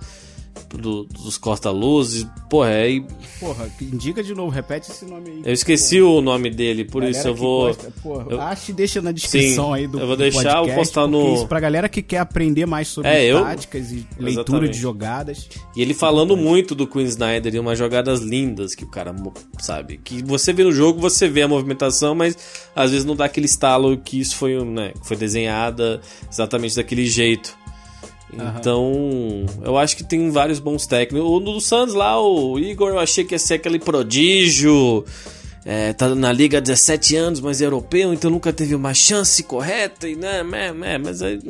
do- dos corta-luzes. Porra, é, e Porra, indica de novo, repete esse nome aí. eu esqueci o nome dele, por Galera isso eu vou. gosta, porra, eu- acho e deixa na descrição Sim, aí do eu vou deixar, eu podcast, postar porque no- Isso pra galera que quer aprender mais sobre É, eu- táticas e leitura Exatamente. de jogadas. E ele falando muito do Queen Snyder e umas jogadas lindas que o cara, sabe? Que você vê no jogo, você vê a movimentação, mas às vezes não dá aquele estalo que isso foi, né, que foi desenhada exatamente daquele jeito. Então, eu acho que tem vários bons técnicos. O do Santos lá, o Igor, eu achei que ia ser aquele prodígio. É, tá na liga há 17 anos, mas é europeu, então nunca teve uma chance correta e né, mas aí. hum,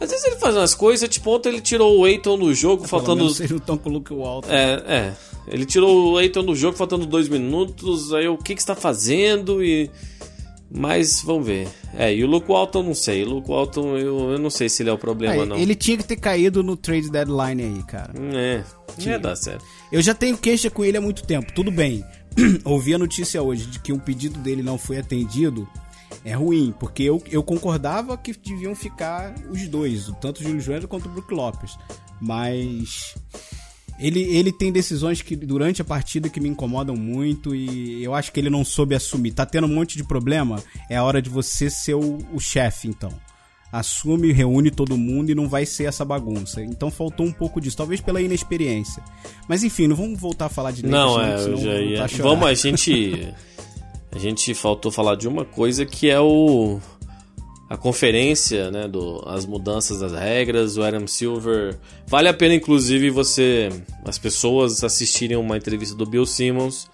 Às vezes ele faz umas coisas, tipo, ontem ele tirou o Eiton no jogo, Pelo faltando menos vocês não com o Luke Walton. é, é. Ele tirou o Eiton do jogo faltando dois minutos. Aí o que que está fazendo? E. Mas vamos ver. É, e o Luke Walton não sei. O Luke Walton eu, eu não sei se ele é o problema, Aí, não. Ele tinha que ter caído no trade deadline aí, cara. É, não ia dar certo. Eu já tenho queixa com ele há muito tempo, tudo bem. (clears throat) Ouvi a notícia hoje de que um pedido dele não foi atendido. É ruim, porque eu, eu concordava que deviam ficar os dois, tanto o Júlio quanto o Brook Lopes. Mas ele, ele tem decisões que durante a partida que me incomodam muito e eu acho que ele não soube assumir. Tá tendo um monte de problema, é a hora de você ser o, o chefe, então. Assume, reúne todo mundo e não vai ser essa bagunça. Então faltou um pouco disso, talvez pela inexperiência. Mas enfim, não vamos voltar a falar de Não, é, senão já ia. chorar. Vamos, a gente. A gente faltou falar de uma coisa que é o. A conferência, né? Do, as mudanças das regras, o Adam Silver. Vale a pena, inclusive, você. As pessoas assistirem uma entrevista do Bill Simmons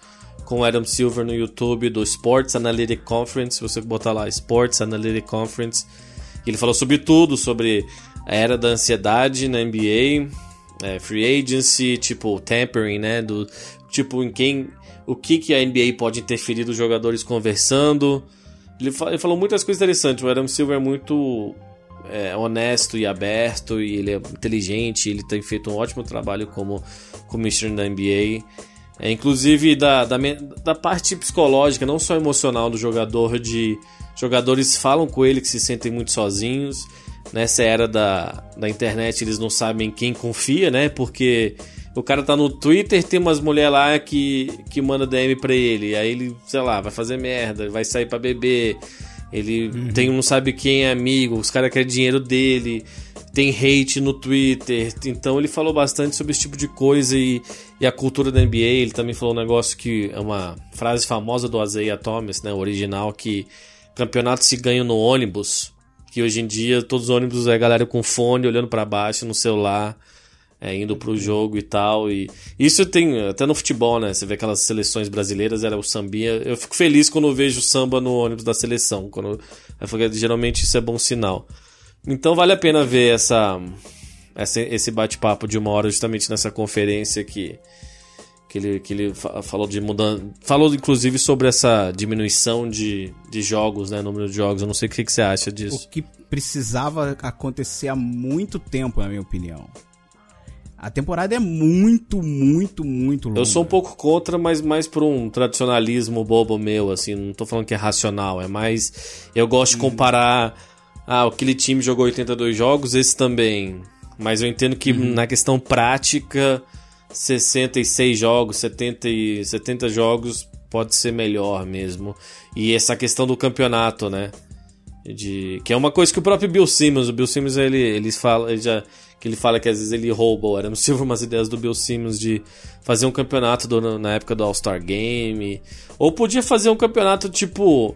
com o Adam Silver no YouTube do Sports Analytic Conference. Se você botar lá Sports Analytic Conference, Ele falou sobre tudo, sobre a era da ansiedade na NBA, é, free agency, tipo tampering, né? Do tipo em quem, o que que a NBA pode interferir dos jogadores conversando. Ele, ele falou muitas coisas interessantes. O Adam Silver é muito é, honesto e aberto e ele é inteligente. Ele tem feito um ótimo trabalho como commissioner da NBA. É, inclusive da, da, da, parte psicológica, não só emocional do jogador, de jogadores falam com ele que se sentem muito sozinhos. Nessa era da, da internet eles não sabem quem confia, né? Porque o cara tá no Twitter, tem umas mulheres lá que, que manda DM pra ele. Aí ele, sei lá, vai fazer merda, vai sair para beber. Ele uhum. tem não sabe quem é amigo, os caras querem dinheiro dele tem hate no Twitter. Então ele falou bastante sobre esse tipo de coisa e, e a cultura da NBA. Ele também falou um negócio que é uma frase famosa do Isaiah Thomas, né, o original, que campeonato se ganha no ônibus. Que hoje em dia todos os ônibus é galera com fone olhando para baixo no celular. É, indo pro jogo e tal. E isso tem até no futebol, né? Você vê aquelas seleções brasileiras, era o sambinha. Eu fico feliz quando eu vejo samba no ônibus da seleção. Quando, geralmente isso é bom sinal. Então vale a pena ver essa, essa esse bate-papo de uma hora justamente nessa conferência que, que ele, que ele falou de mudança. Falou inclusive sobre essa diminuição de, de jogos, né? Número de jogos. Eu não sei o que, que você acha disso. O que precisava acontecer há muito tempo, na minha opinião. A temporada é muito, muito, muito longa. Eu sou um pouco contra, mas mais por um tradicionalismo bobo meu, assim. Não tô falando que é racional, é mais. Eu gosto de hum. comparar ah, aquele time jogou 82 jogos, esse também. Mas eu entendo que uhum. na questão prática, 66 jogos, 70, e, 70 jogos pode ser melhor mesmo. E essa questão do campeonato, né? De, que é uma coisa que o próprio Bill Simmons, o Bill Simmons ele, ele fala, ele já, que ele fala que às vezes ele rouba o Adam Silver umas ideias do Bill Simmons de fazer um campeonato do, na época do All-Star Game. Ou podia fazer um campeonato tipo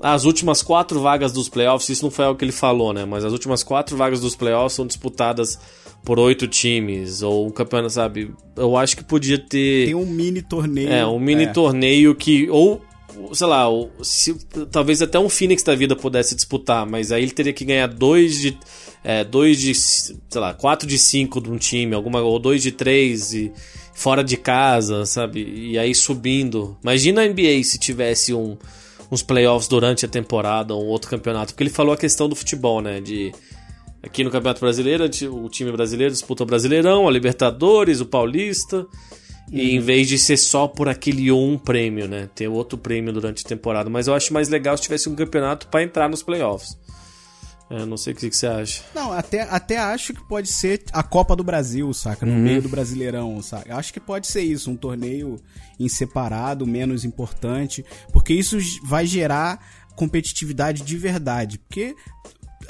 as últimas quatro vagas dos playoffs, isso não foi algo que ele falou, né? Mas as últimas quatro vagas dos playoffs são disputadas por oito times, ou um campeonato, sabe? Eu acho que podia ter. Tem um mini torneio. É, um mini é. torneio que. Ou, sei lá, se, talvez até um Phoenix da vida pudesse disputar, mas aí ele teria que ganhar dois de. É, dois de. sei lá, quatro de cinco de um time, alguma, ou dois de três e fora de casa, sabe? E aí subindo. Imagina a NBA se tivesse um uns playoffs durante a temporada, um outro campeonato. Porque ele falou a questão do futebol, né? De aqui no Campeonato Brasileiro, o time brasileiro disputa o Brasileirão, a Libertadores, o Paulista. E em vez de ser só por aquele um prêmio, né? Ter outro prêmio durante a temporada. Mas eu acho mais legal se tivesse um campeonato para entrar nos playoffs. É, não sei o que, que, você acha. Não, até, até acho que pode ser a Copa do Brasil, saca? No uhum. meio do Brasileirão, saca? Acho que pode ser isso, um torneio em separado, menos importante, porque isso vai gerar competitividade de verdade. Porque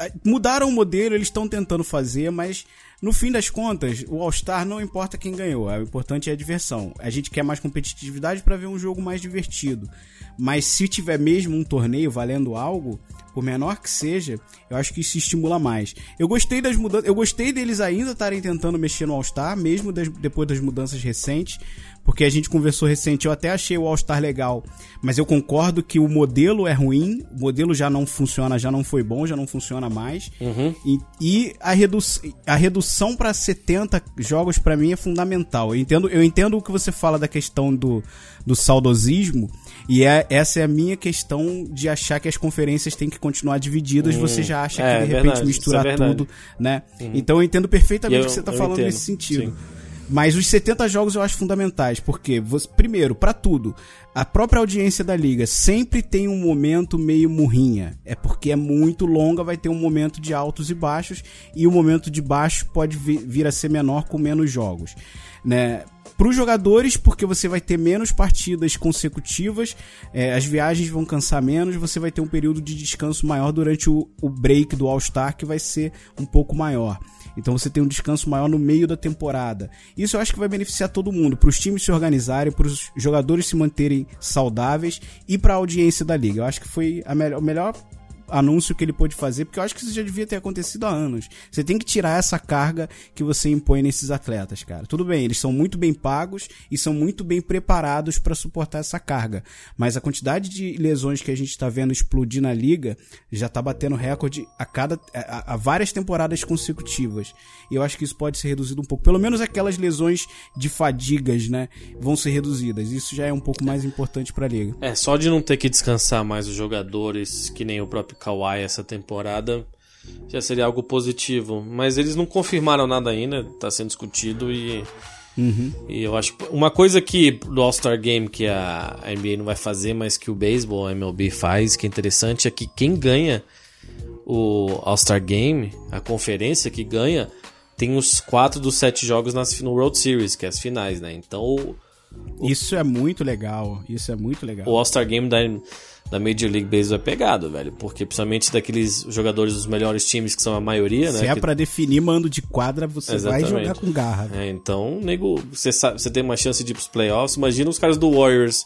é, mudaram o modelo, eles estão tentando fazer, mas no fim das contas, o All-Star não importa quem ganhou, o importante é a diversão. A gente quer mais competitividade para ver um jogo mais divertido. Mas se tiver mesmo um torneio valendo algo, por menor que seja, eu acho que isso estimula mais. Eu gostei das mudanças, eu gostei deles ainda estarem tentando mexer no All-Star, mesmo depois das mudanças recentes, porque a gente conversou recente, eu até achei o All-Star legal, mas eu concordo que o modelo é ruim, o modelo já não funciona, já não foi bom, já não funciona mais. Uhum. E, e, a, redu a redução para 70 jogos para mim é fundamental. Eu entendo, eu entendo o que você fala da questão do, do saudosismo, e é, essa é a minha questão de achar que as conferências têm que continuar divididas. Hum, você já acha é, que de repente verdade, misturar é tudo, né? Uhum. Então eu entendo perfeitamente o que você está falando entendo, nesse sentido. Sim. Mas os 70 jogos eu acho fundamentais, porque, você, primeiro, para tudo, a própria audiência da liga sempre tem um momento meio murrinha. É porque é muito longa, vai ter um momento de altos e baixos, e o momento de baixo pode vir a ser menor com menos jogos. Né? Para os jogadores, porque você vai ter menos partidas consecutivas, é, as viagens vão cansar menos, você vai ter um período de descanso maior durante o, o break do All-Star, que vai ser um pouco maior. Então você tem um descanso maior no meio da temporada. Isso eu acho que vai beneficiar todo mundo, para os times se organizarem, para os jogadores se manterem saudáveis e para a audiência da liga. Eu acho que foi a melhor, melhor anúncio que ele pôde fazer, porque eu acho que isso já devia ter acontecido há anos. Você tem que tirar essa carga que você impõe nesses atletas, cara. Tudo bem, eles são muito bem pagos e são muito bem preparados para suportar essa carga, mas a quantidade de lesões que a gente tá vendo explodir na liga já tá batendo recorde a cada a, a várias temporadas consecutivas. E eu acho que isso pode ser reduzido um pouco, pelo menos aquelas lesões de fadigas, né, vão ser reduzidas. Isso já é um pouco mais importante para a liga. É, só de não ter que descansar mais os jogadores, que nem o próprio Kawhi essa temporada, já seria algo positivo. Mas eles não confirmaram nada ainda, tá sendo discutido e. Uhum. E eu acho uma coisa que do All-Star Game que a NBA não vai fazer, mas que o beisebol, a MLB faz, que é interessante é que quem ganha o All-Star Game, a conferência que ganha, tem os quatro dos sete jogos nas, no World Series, que é as finais, né? Então isso é muito legal. Isso é muito legal. O All-Star Game da, da Major League Baseball é pegado, velho. Porque principalmente daqueles jogadores dos melhores times, que são a maioria, né? Se é que... pra definir mando de quadra, você Exatamente. vai jogar com garra. É, então, nego, você, sabe, você tem uma chance de ir pros playoffs. Imagina os caras do Warriors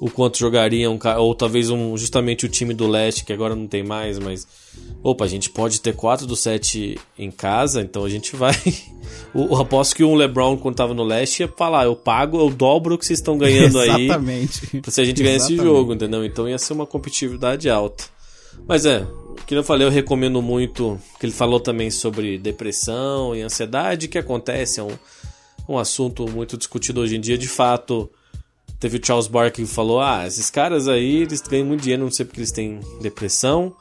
o quanto jogariam, ou talvez um, justamente o time do leste, que agora não tem mais, mas. Opa, a gente pode ter 4 do 7 em casa, então a gente vai. (laughs) o, aposto que um LeBron, quando tava no leste, ia falar: eu pago, eu dobro o que vocês estão ganhando aí. Exatamente. Se a gente ganhar esse jogo, entendeu? Então ia ser uma competitividade alta. Mas é, que eu falei, eu recomendo muito. Que ele falou também sobre depressão e ansiedade, que acontece, é um, um assunto muito discutido hoje em dia. De fato, Teve o Charles Barkley que falou: Ah, esses caras aí, eles ganham muito dinheiro, não sei porque eles têm depressão.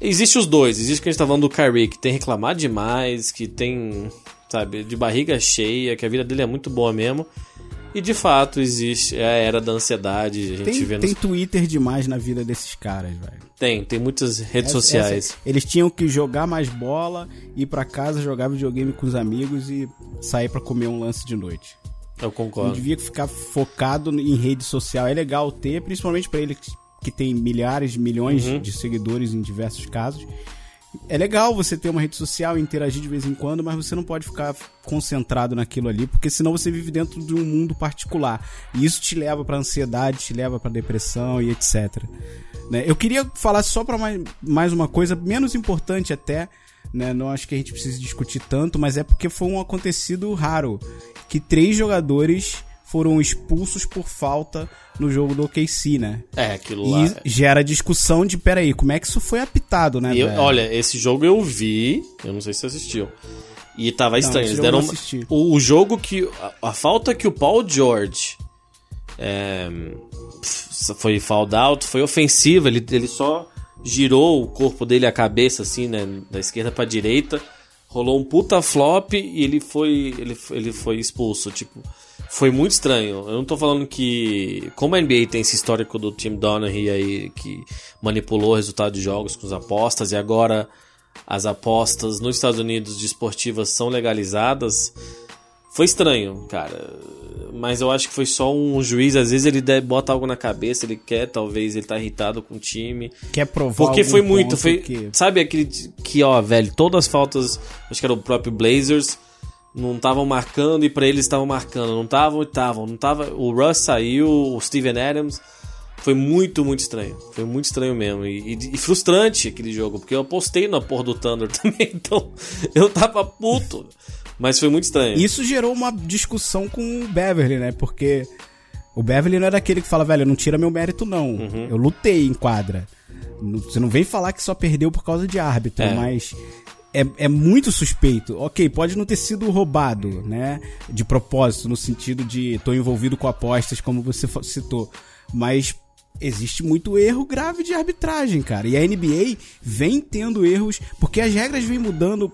Existe os dois. Existe que a gente tá falando do Kyrie, que tem reclamado demais, que tem, sabe, de barriga cheia, que a vida dele é muito boa mesmo. E de fato existe é a era da ansiedade. A gente tem, vê tem Twitter demais na vida desses caras, velho. Tem, tem muitas redes essa, sociais. Essa, eles tinham que jogar mais bola, ir para casa, jogar videogame com os amigos e sair para comer um lance de noite. Eu concordo. Não devia ficar focado em rede social. É legal ter, principalmente para ele que tem milhares, milhões uhum. de seguidores em diversos casos. É legal você ter uma rede social e interagir de vez em quando, mas você não pode ficar concentrado naquilo ali, porque senão você vive dentro de um mundo particular. E isso te leva para ansiedade, te leva para depressão e etc. Né? Eu queria falar só para mais, mais uma coisa, menos importante até, né? Não acho que a gente precise discutir tanto, mas é porque foi um acontecido raro que três jogadores foram expulsos por falta no jogo do OKC, né? É, aquilo lá. E é. gera discussão de, peraí, como é que isso foi apitado, né? Eu, olha, esse jogo eu vi, eu não sei se você assistiu. E tava estranho. Eles deram o, o, jogo que. A, a, falta que o Paul George é, foi fouled out foi ofensiva. Ele, ele só girou o corpo dele, a cabeça, assim, né? Da esquerda pra direita rolou um puta flop e ele foi, ele, ele foi expulso. Tipo, foi muito estranho. Eu não tô falando que. Como a NBA tem esse histórico do Tim Donaghy aí que manipulou o resultado de jogos com as apostas e agora as apostas nos Estados Unidos de esportivas são legalizadas. Foi estranho, cara mas eu acho que foi só um juiz. Às vezes ele bota algo na cabeça, ele quer, talvez, ele tá irritado com o time. Quer provar Porque foi muito. Foi, que... Sabe aquele que, ó, velho, todas as faltas, acho que era o próprio Blazers, não estavam marcando e para eles estavam marcando. Não estavam e estavam. Não tava, o Russ saiu, o Steven Adams. Foi muito, muito estranho. Foi muito estranho mesmo. E, e, e, frustrante aquele jogo, porque eu apostei na porra do Thunder (laughs) também, então eu tava puto. Mas foi muito estranho. Isso gerou uma discussão com o Beverly, né? Porque o Beverly não é daquele que fala, velho, não tira meu mérito, não. Uhum. Eu lutei em quadra. Você não vem falar que só perdeu por causa de árbitro, é. mas é, é muito suspeito. Ok, pode não ter sido roubado, né? De propósito, no sentido de tô envolvido com apostas, como você citou. Mas existe muito erro grave de arbitragem, cara. E a NBA vem tendo erros, porque as regras vêm mudando.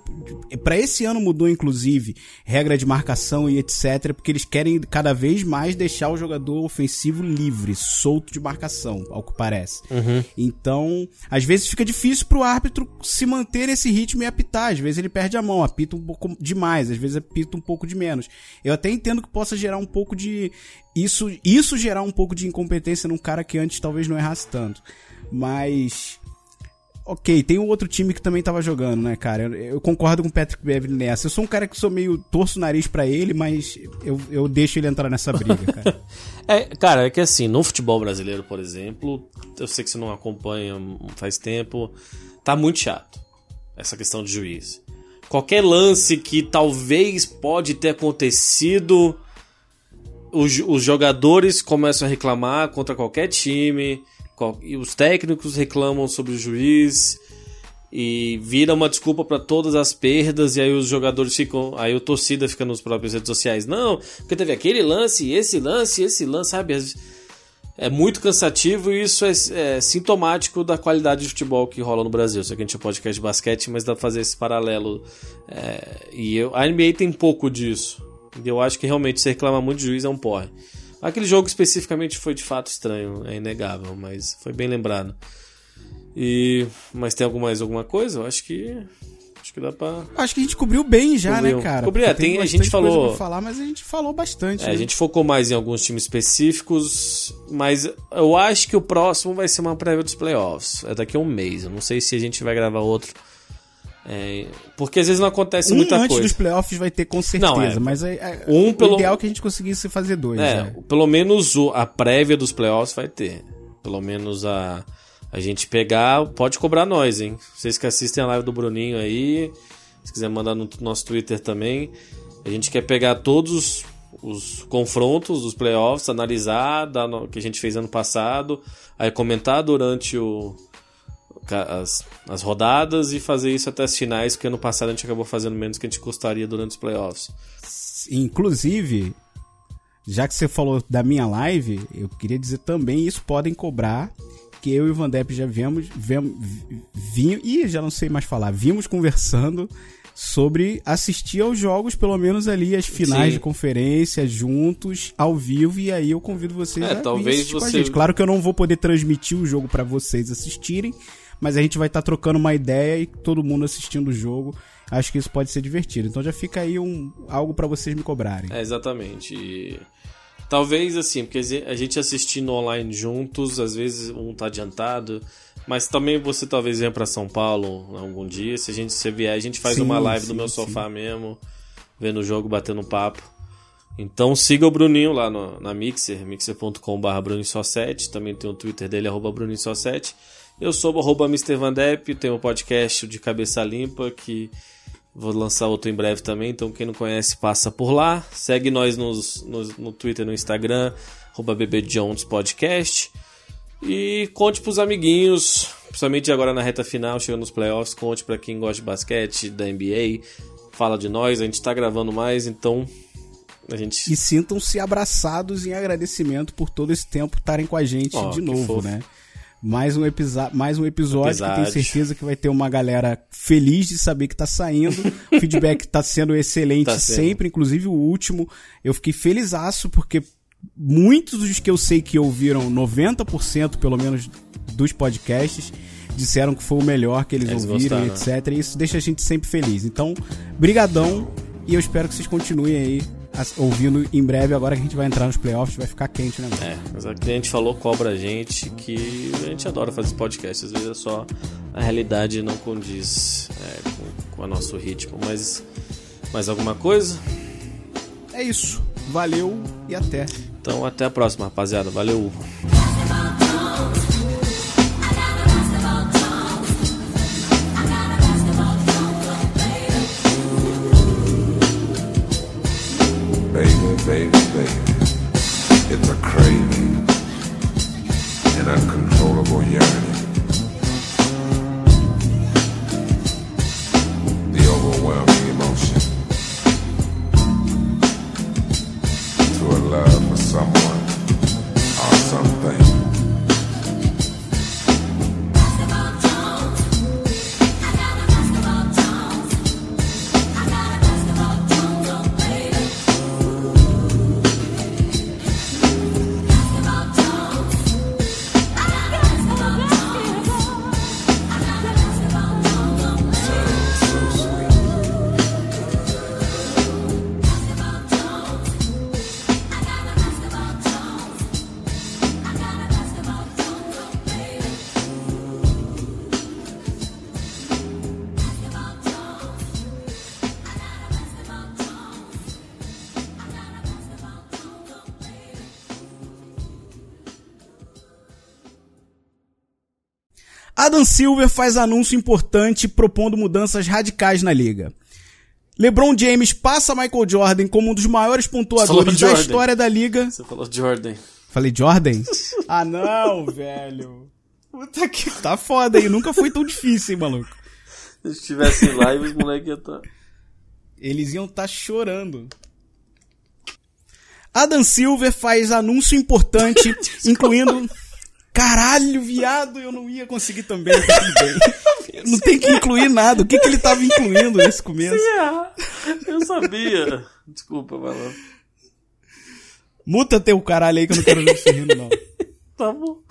Para esse ano mudou, inclusive, regra de marcação e etc. Porque eles querem cada vez mais deixar o jogador ofensivo livre, solto de marcação, ao que parece. Uhum. Então, às vezes fica difícil pro árbitro se manter nesse ritmo e apitar. Às vezes ele perde a mão, apita um pouco demais, às vezes apita um pouco de menos. Eu até entendo que possa gerar um pouco de isso, isso gerar um pouco de incompetência num cara que antes talvez não errasse tanto. Mas ok, tem um outro time que também tava jogando, né, cara? Eu, eu concordo com o Patrick Beverly nessa. Eu sou um cara que sou meio torço o nariz para ele, mas eu, eu deixo ele entrar nessa briga, cara. (laughs) é, cara, é que assim, no futebol brasileiro, por exemplo, eu sei que você não acompanha faz tempo, tá muito chato essa questão de juiz. Qualquer lance que talvez pode ter acontecido, os, os jogadores começam a reclamar contra qualquer time e os técnicos reclamam sobre o juiz e vira uma desculpa para todas as perdas e aí os jogadores ficam, aí o torcida fica nos próprios redes sociais, não, porque teve aquele lance, esse lance, esse lance, sabe? É muito cansativo e isso é, é sintomático da qualidade de futebol que rola no Brasil. Só que a gente é podcast de basquete, mas dá pra fazer esse paralelo. É, e eu, a NBA tem pouco disso. Eu acho que realmente se reclama muito de juiz é um porre. Aquele jogo especificamente foi de fato estranho, é inegável, mas foi bem lembrado. E mas tem alguma mais alguma coisa? Eu acho que acho que dá para Acho que a gente cobriu bem já, né, cobriu. né, cara? Cobriu, é, tem, a gente falou falar, mas a gente falou bastante. É, né? A gente focou mais em alguns times específicos, mas eu acho que o próximo vai ser uma prévia dos playoffs. É daqui a um mês. Eu não sei se a gente vai gravar outro é, porque às vezes não acontece um muita antes coisa. dos playoffs vai ter com certeza, não, é, mas é, é um pelo... o ideal é que a gente conseguisse fazer dois. É, né? pelo menos o, a prévia dos playoffs vai ter. Pelo menos a, a gente pegar, pode cobrar nós, hein? Vocês que assistem a live do Bruninho aí, se quiser mandar no nosso Twitter também. A gente quer pegar todos os confrontos dos playoffs, analisar o que a gente fez ano passado, aí comentar durante o, as, as rodadas e fazer isso até as finais, porque ano passado a gente acabou fazendo menos que a gente gostaria durante os playoffs. Inclusive, já que você falou da minha live, eu queria dizer também, isso podem cobrar, que eu e o Van Depp já viemos, viemos, vim, e já não sei mais falar, vimos conversando sobre assistir aos jogos, pelo menos ali as finais Sim. de conferência juntos, ao vivo, e aí eu convido vocês é, a talvez você... Claro que eu não vou poder transmitir o jogo para vocês assistirem, mas a gente vai estar tá trocando uma ideia e todo mundo assistindo o jogo. Acho que isso pode ser divertido. Então já fica aí um, algo para vocês me cobrarem. É, exatamente. E... Talvez assim, porque a gente assistindo online juntos, às vezes um tá adiantado, mas também você talvez venha para São Paulo algum dia. Se a gente se vier, a gente faz sim, uma live sim, do meu sofá sim. mesmo, vendo o jogo, batendo papo. Então siga o Bruninho lá no, na Mixer, mixer.com.br Bruninho 7. Também tem o Twitter dele, arroba Bruninho 7. Eu sou o arroba Mr. Van Depp, tenho um podcast de cabeça limpa que vou lançar outro em breve também, então quem não conhece passa por lá. Segue nós nos, nos, no Twitter no Instagram, arroba Podcast. E conte pros amiguinhos, principalmente agora na reta final, chegando nos playoffs, conte para quem gosta de basquete, da NBA, fala de nós, a gente tá gravando mais, então a gente... E sintam-se abraçados em agradecimento por todo esse tempo estarem com a gente oh, de novo, né? Mais um, mais um episódio, episódio que tenho certeza que vai ter uma galera feliz de saber que tá saindo. o (laughs) feedback tá sendo excelente tá sempre, sendo. inclusive o último. Eu fiquei felizaço porque muitos dos que eu sei que ouviram, 90% pelo menos dos podcasts, disseram que foi o melhor que eles, eles ouviram, gostaram, etc. E isso deixa a gente sempre feliz. Então, brigadão e eu espero que vocês continuem aí ouvindo em breve, agora que a gente vai entrar nos playoffs, vai ficar quente, né? É, mas a cliente falou, cobra a gente, que a gente adora fazer podcast, às vezes é só a realidade não condiz é, com, com o nosso ritmo. Mas mais alguma coisa? É isso. Valeu e até. Então até a próxima, rapaziada. Valeu. Baby, baby. It's a craving, an uncontrollable yearning. Adam Silver faz anúncio importante propondo mudanças radicais na liga. LeBron James passa Michael Jordan como um dos maiores pontuadores da história da liga. Você falou Jordan. Falei Jordan? (laughs) ah, não, velho. Puta que (laughs) tá foda aí. Nunca foi tão difícil, hein, maluco. Se estivesse em live, os moleques iam estar. Eles iam estar chorando. Adam Silver faz anúncio importante, (laughs) incluindo. Caralho, viado, eu não ia conseguir também, tá tudo bem. (laughs) Não tem que incluir nada. O que, que ele tava incluindo nesse começo? Eu sabia. Desculpa, lá. Muta teu caralho aí que eu não quero ver você rindo, não. Tá bom.